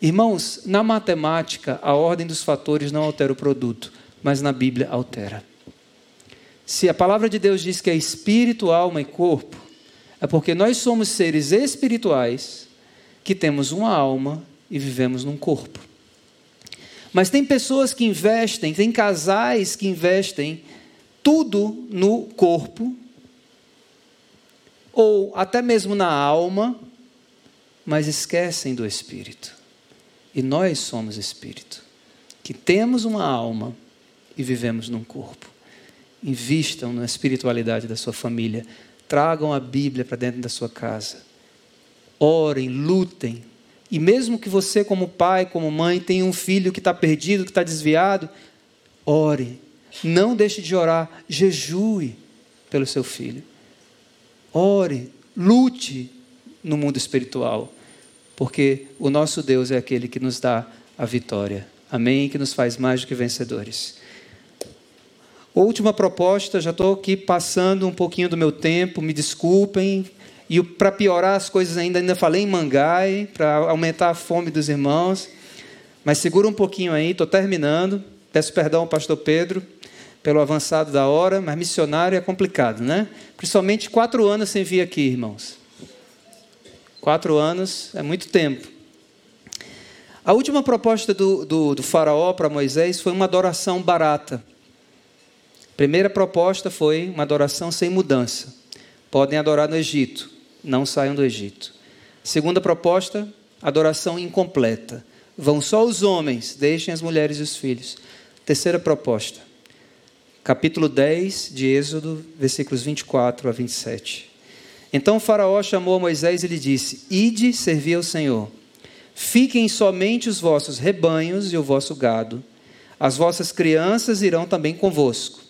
Irmãos, na matemática, a ordem dos fatores não altera o produto, mas na Bíblia altera. Se a palavra de Deus diz que é espírito, alma e corpo, é porque nós somos seres espirituais que temos uma alma e vivemos num corpo. Mas tem pessoas que investem, tem casais que investem tudo no corpo, ou até mesmo na alma, mas esquecem do espírito. E nós somos espírito, que temos uma alma e vivemos num corpo. Invistam na espiritualidade da sua família, Tragam a Bíblia para dentro da sua casa. Orem, lutem. E mesmo que você, como pai, como mãe, tenha um filho que está perdido, que está desviado, ore. Não deixe de orar. Jejue pelo seu filho. Ore, lute no mundo espiritual. Porque o nosso Deus é aquele que nos dá a vitória. Amém? Que nos faz mais do que vencedores. Última proposta, já estou aqui passando um pouquinho do meu tempo, me desculpem. E para piorar as coisas ainda, ainda falei em mangai, para aumentar a fome dos irmãos. Mas segura um pouquinho aí, estou terminando. Peço perdão ao pastor Pedro pelo avançado da hora, mas missionário é complicado, né? Principalmente quatro anos sem vir aqui, irmãos. Quatro anos é muito tempo. A última proposta do, do, do faraó para Moisés foi uma adoração barata. Primeira proposta foi uma adoração sem mudança. Podem adorar no Egito, não saiam do Egito. Segunda proposta, adoração incompleta. Vão só os homens, deixem as mulheres e os filhos. Terceira proposta, capítulo 10 de Êxodo, versículos 24 a 27. Então o Faraó chamou Moisés e lhe disse: Ide servir ao Senhor. Fiquem somente os vossos rebanhos e o vosso gado. As vossas crianças irão também convosco.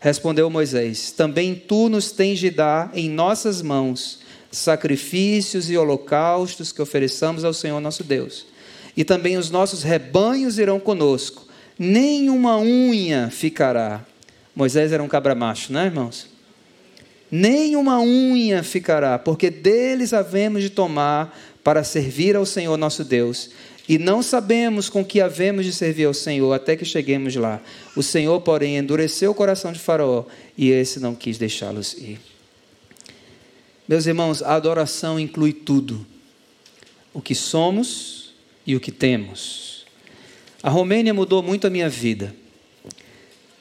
Respondeu Moisés: Também tu nos tens de dar em nossas mãos sacrifícios e holocaustos que ofereçamos ao Senhor nosso Deus. E também os nossos rebanhos irão conosco, nem uma unha ficará. Moisés era um cabra macho, né, irmãos? Nem uma unha ficará, porque deles havemos de tomar para servir ao Senhor nosso Deus e não sabemos com que havemos de servir ao Senhor até que cheguemos lá. O Senhor, porém, endureceu o coração de Faraó e esse não quis deixá-los ir. Meus irmãos, a adoração inclui tudo: o que somos e o que temos. A Romênia mudou muito a minha vida.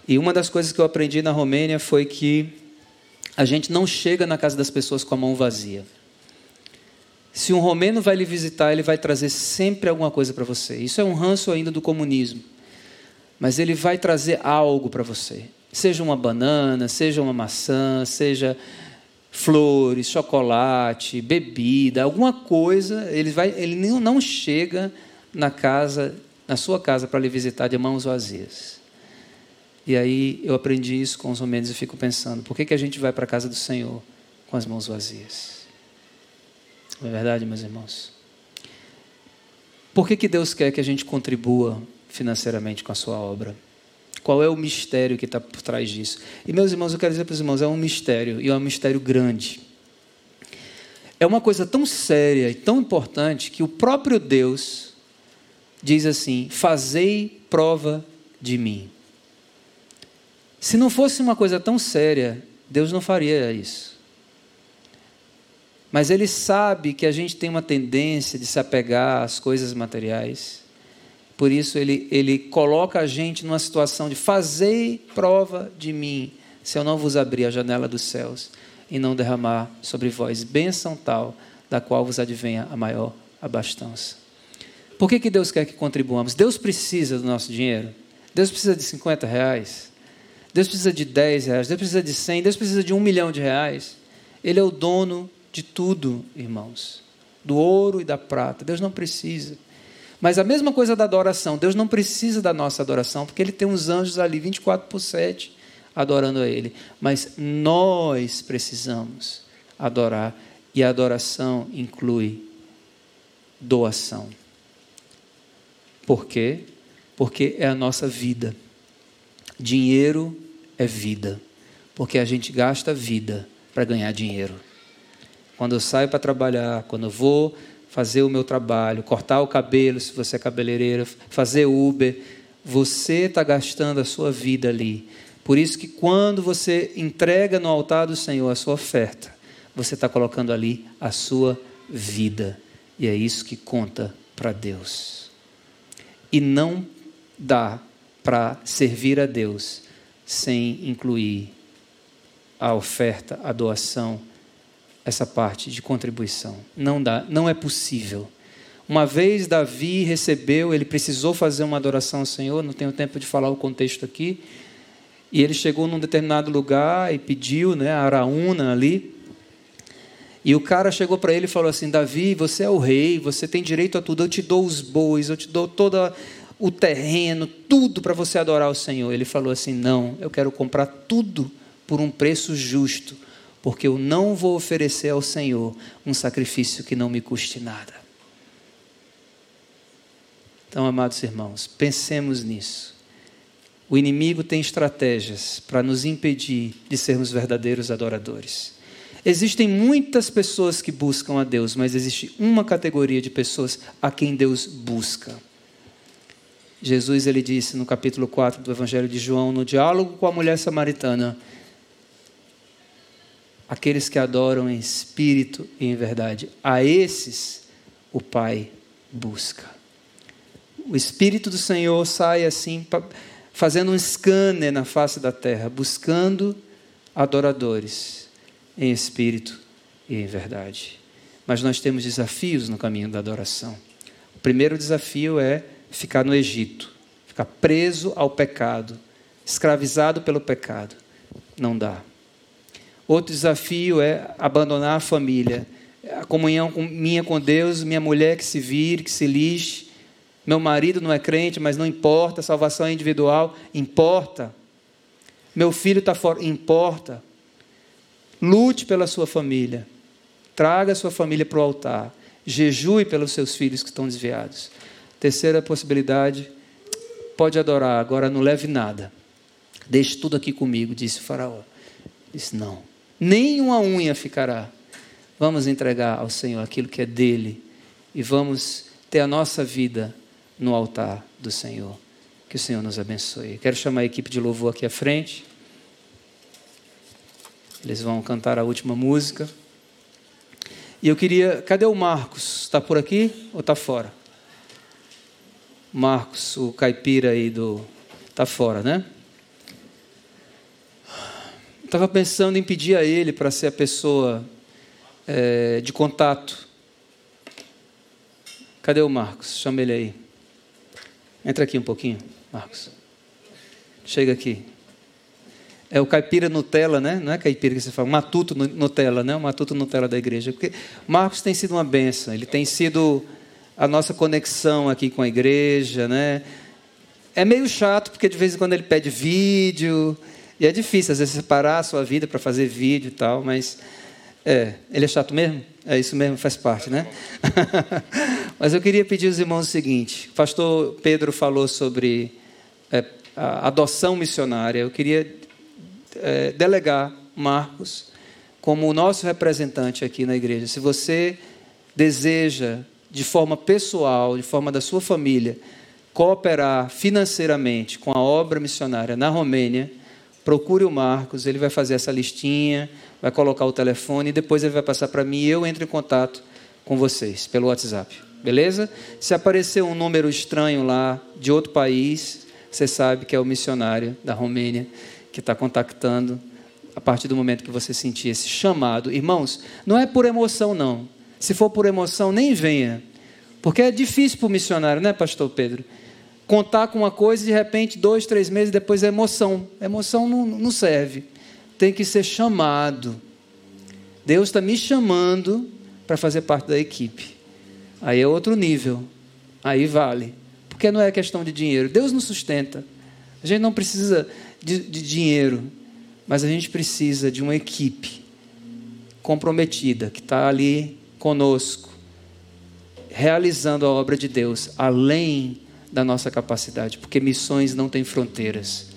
E uma das coisas que eu aprendi na Romênia foi que a gente não chega na casa das pessoas com a mão vazia. Se um romeno vai lhe visitar, ele vai trazer sempre alguma coisa para você. Isso é um ranço ainda do comunismo. mas ele vai trazer algo para você. Seja uma banana, seja uma maçã, seja flores, chocolate, bebida, alguma coisa, ele vai, ele não chega na casa, na sua casa para lhe visitar de mãos vazias. E aí eu aprendi isso com os romanos e fico pensando, por que, que a gente vai para a casa do Senhor com as mãos vazias? Não é verdade, meus irmãos? Por que, que Deus quer que a gente contribua financeiramente com a sua obra? Qual é o mistério que está por trás disso? E, meus irmãos, eu quero dizer para os irmãos: é um mistério, e é um mistério grande. É uma coisa tão séria e tão importante que o próprio Deus diz assim: Fazei prova de mim. Se não fosse uma coisa tão séria, Deus não faria isso. Mas Ele sabe que a gente tem uma tendência de se apegar às coisas materiais por isso ele, ele coloca a gente numa situação de fazei prova de mim, se eu não vos abrir a janela dos céus e não derramar sobre vós bênção tal, da qual vos advenha a maior abastança. Por que, que Deus quer que contribuamos? Deus precisa do nosso dinheiro. Deus precisa de 50 reais. Deus precisa de 10 reais. Deus precisa de 100. Deus precisa de um milhão de reais. Ele é o dono de tudo, irmãos. Do ouro e da prata. Deus não precisa. Mas a mesma coisa da adoração. Deus não precisa da nossa adoração, porque Ele tem uns anjos ali 24 por 7 adorando a Ele. Mas nós precisamos adorar. E a adoração inclui doação. Por quê? Porque é a nossa vida. Dinheiro é vida. Porque a gente gasta vida para ganhar dinheiro. Quando eu saio para trabalhar, quando eu vou fazer o meu trabalho, cortar o cabelo se você é cabeleireira, fazer Uber, você está gastando a sua vida ali. Por isso que quando você entrega no altar do Senhor a sua oferta, você está colocando ali a sua vida. E é isso que conta para Deus. E não dá para servir a Deus sem incluir a oferta, a doação essa parte de contribuição. Não dá, não é possível. Uma vez Davi recebeu, ele precisou fazer uma adoração ao Senhor, não tenho tempo de falar o contexto aqui. E ele chegou num determinado lugar e pediu, né, a Araúna ali. E o cara chegou para ele e falou assim: Davi, você é o rei, você tem direito a tudo. Eu te dou os bois, eu te dou todo o terreno, tudo para você adorar o Senhor. Ele falou assim: Não, eu quero comprar tudo por um preço justo porque eu não vou oferecer ao Senhor um sacrifício que não me custe nada. Então, amados irmãos, pensemos nisso. O inimigo tem estratégias para nos impedir de sermos verdadeiros adoradores. Existem muitas pessoas que buscam a Deus, mas existe uma categoria de pessoas a quem Deus busca. Jesus ele disse no capítulo 4 do Evangelho de João, no diálogo com a mulher samaritana, aqueles que adoram em espírito e em verdade. A esses o Pai busca. O Espírito do Senhor sai assim, fazendo um scanner na face da terra, buscando adoradores em espírito e em verdade. Mas nós temos desafios no caminho da adoração. O primeiro desafio é ficar no Egito, ficar preso ao pecado, escravizado pelo pecado. Não dá. Outro desafio é abandonar a família. A comunhão minha com Deus, minha mulher que se vire, que se lixe. Meu marido não é crente, mas não importa, a salvação é individual, importa. Meu filho está fora, importa. Lute pela sua família. Traga a sua família para o altar. Jejue pelos seus filhos que estão desviados. Terceira possibilidade, pode adorar, agora não leve nada. Deixe tudo aqui comigo, disse faraó. Disse, não nem uma unha ficará. Vamos entregar ao Senhor aquilo que é dele e vamos ter a nossa vida no altar do Senhor. Que o Senhor nos abençoe. Quero chamar a equipe de louvor aqui à frente. Eles vão cantar a última música. E eu queria. Cadê o Marcos? Está por aqui ou está fora? Marcos, o caipira aí do. Está fora, né? Estava pensando em pedir a ele para ser a pessoa é, de contato. Cadê o Marcos? Chama ele aí. Entra aqui um pouquinho, Marcos. Chega aqui. É o caipira Nutella, né? Não é caipira que você fala, matuto Nutella, né? O matuto Nutella da igreja. Porque Marcos tem sido uma benção, ele tem sido a nossa conexão aqui com a igreja, né? É meio chato, porque de vez em quando ele pede vídeo, e é difícil, às vezes, separar a sua vida para fazer vídeo e tal, mas é, ele é chato mesmo? É isso mesmo, faz parte, né? mas eu queria pedir aos irmãos o seguinte: o pastor Pedro falou sobre é, a adoção missionária. Eu queria é, delegar Marcos como o nosso representante aqui na igreja. Se você deseja, de forma pessoal, de forma da sua família, cooperar financeiramente com a obra missionária na Romênia, procure o Marcos, ele vai fazer essa listinha, vai colocar o telefone e depois ele vai passar para mim e eu entro em contato com vocês pelo WhatsApp. Beleza? Se aparecer um número estranho lá de outro país, você sabe que é o missionário da Romênia que está contactando a partir do momento que você sentir esse chamado. Irmãos, não é por emoção, não. Se for por emoção, nem venha. Porque é difícil para o missionário, né, Pastor Pedro? Contar com uma coisa e de repente, dois, três meses depois é emoção. Emoção não, não serve. Tem que ser chamado. Deus está me chamando para fazer parte da equipe. Aí é outro nível. Aí vale. Porque não é questão de dinheiro. Deus nos sustenta. A gente não precisa de, de dinheiro, mas a gente precisa de uma equipe comprometida, que está ali conosco, realizando a obra de Deus, além da nossa capacidade, porque missões não têm fronteiras.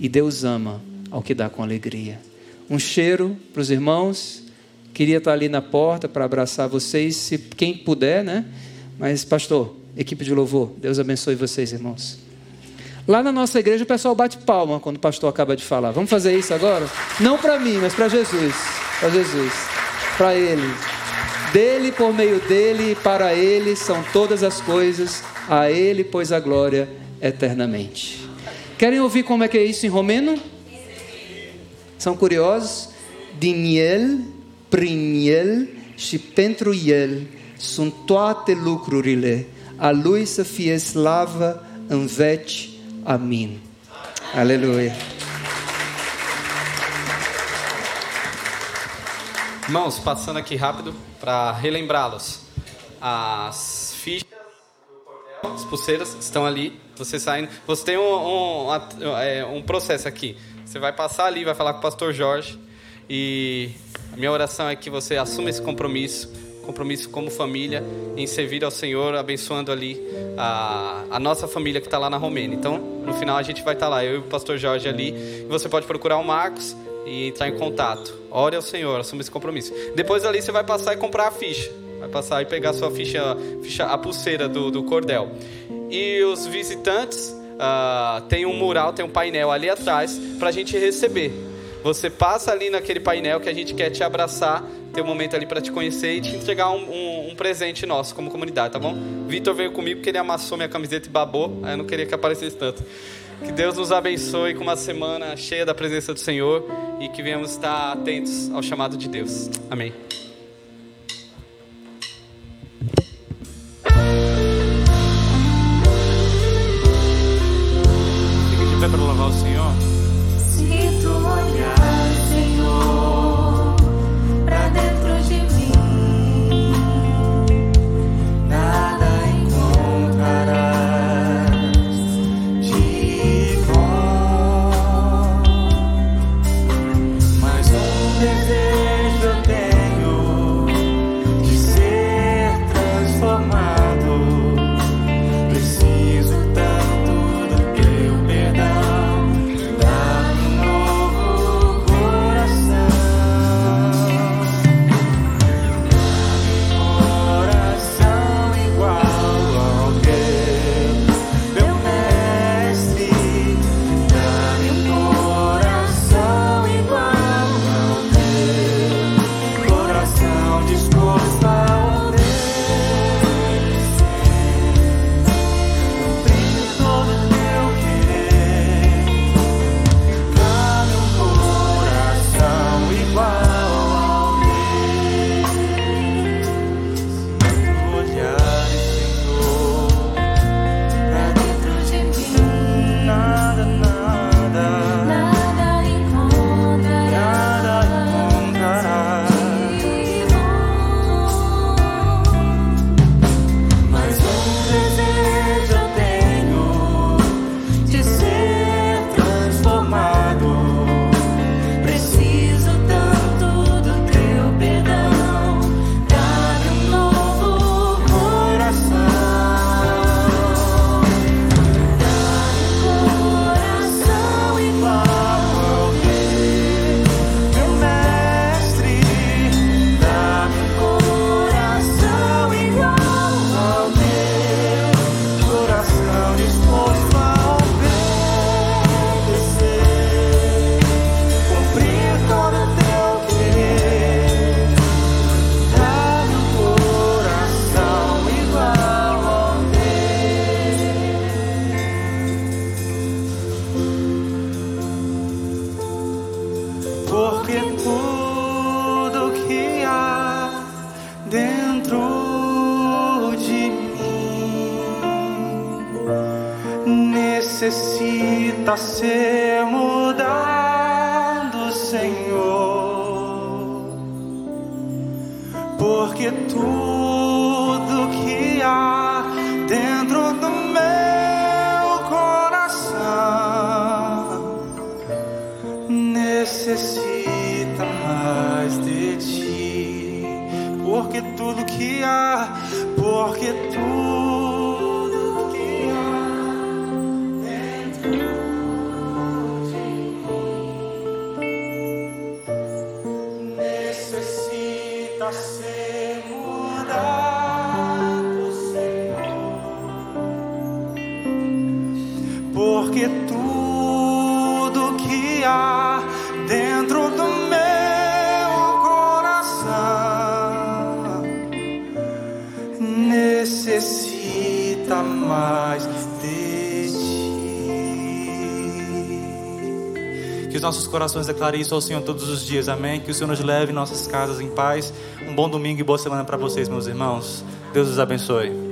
E Deus ama ao que dá com alegria. Um cheiro para os irmãos. Queria estar ali na porta para abraçar vocês, se quem puder, né? Mas, pastor, equipe de louvor, Deus abençoe vocês, irmãos. Lá na nossa igreja o pessoal bate palma quando o pastor acaba de falar. Vamos fazer isso agora? Não para mim, mas para Jesus. Para Jesus. Para Ele. Dele, por meio dele, para Ele são todas as coisas. A Ele, pois a glória eternamente. Querem ouvir como é que é isso em romeno? São curiosos? Diniel, priniel și pentru el sunt toate lucrurile. A lui să fie slavă în veci Amém. Aleluia. Irmãos, passando aqui rápido para relembrá-los. As fichas as pulseiras estão ali. Você saindo. Você tem um, um, é, um processo aqui. Você vai passar ali, vai falar com o pastor Jorge. E a minha oração é que você assuma esse compromisso compromisso como família em servir ao Senhor, abençoando ali a, a nossa família que está lá na Romênia. Então, no final a gente vai estar tá lá, eu e o pastor Jorge ali. Você pode procurar o Marcos e entrar em contato. Ore ao Senhor, assuma esse compromisso. Depois ali você vai passar e comprar a ficha. Vai passar e pegar a sua ficha, ficha a pulseira do, do cordel. E os visitantes, uh, tem um mural, tem um painel ali atrás para a gente receber. Você passa ali naquele painel que a gente quer te abraçar ter um momento ali para te conhecer e te entregar um, um, um, presente nosso como comunidade, tá bom? Vitor veio comigo porque ele amassou minha camiseta e babou, aí eu não queria que aparecesse tanto. Que Deus nos abençoe com uma semana cheia da presença do Senhor e que venhamos estar atentos ao chamado de Deus. Amém. Corações declarem isso ao Senhor todos os dias, amém? Que o Senhor nos leve em nossas casas em paz. Um bom domingo e boa semana para vocês, meus irmãos. Deus os abençoe.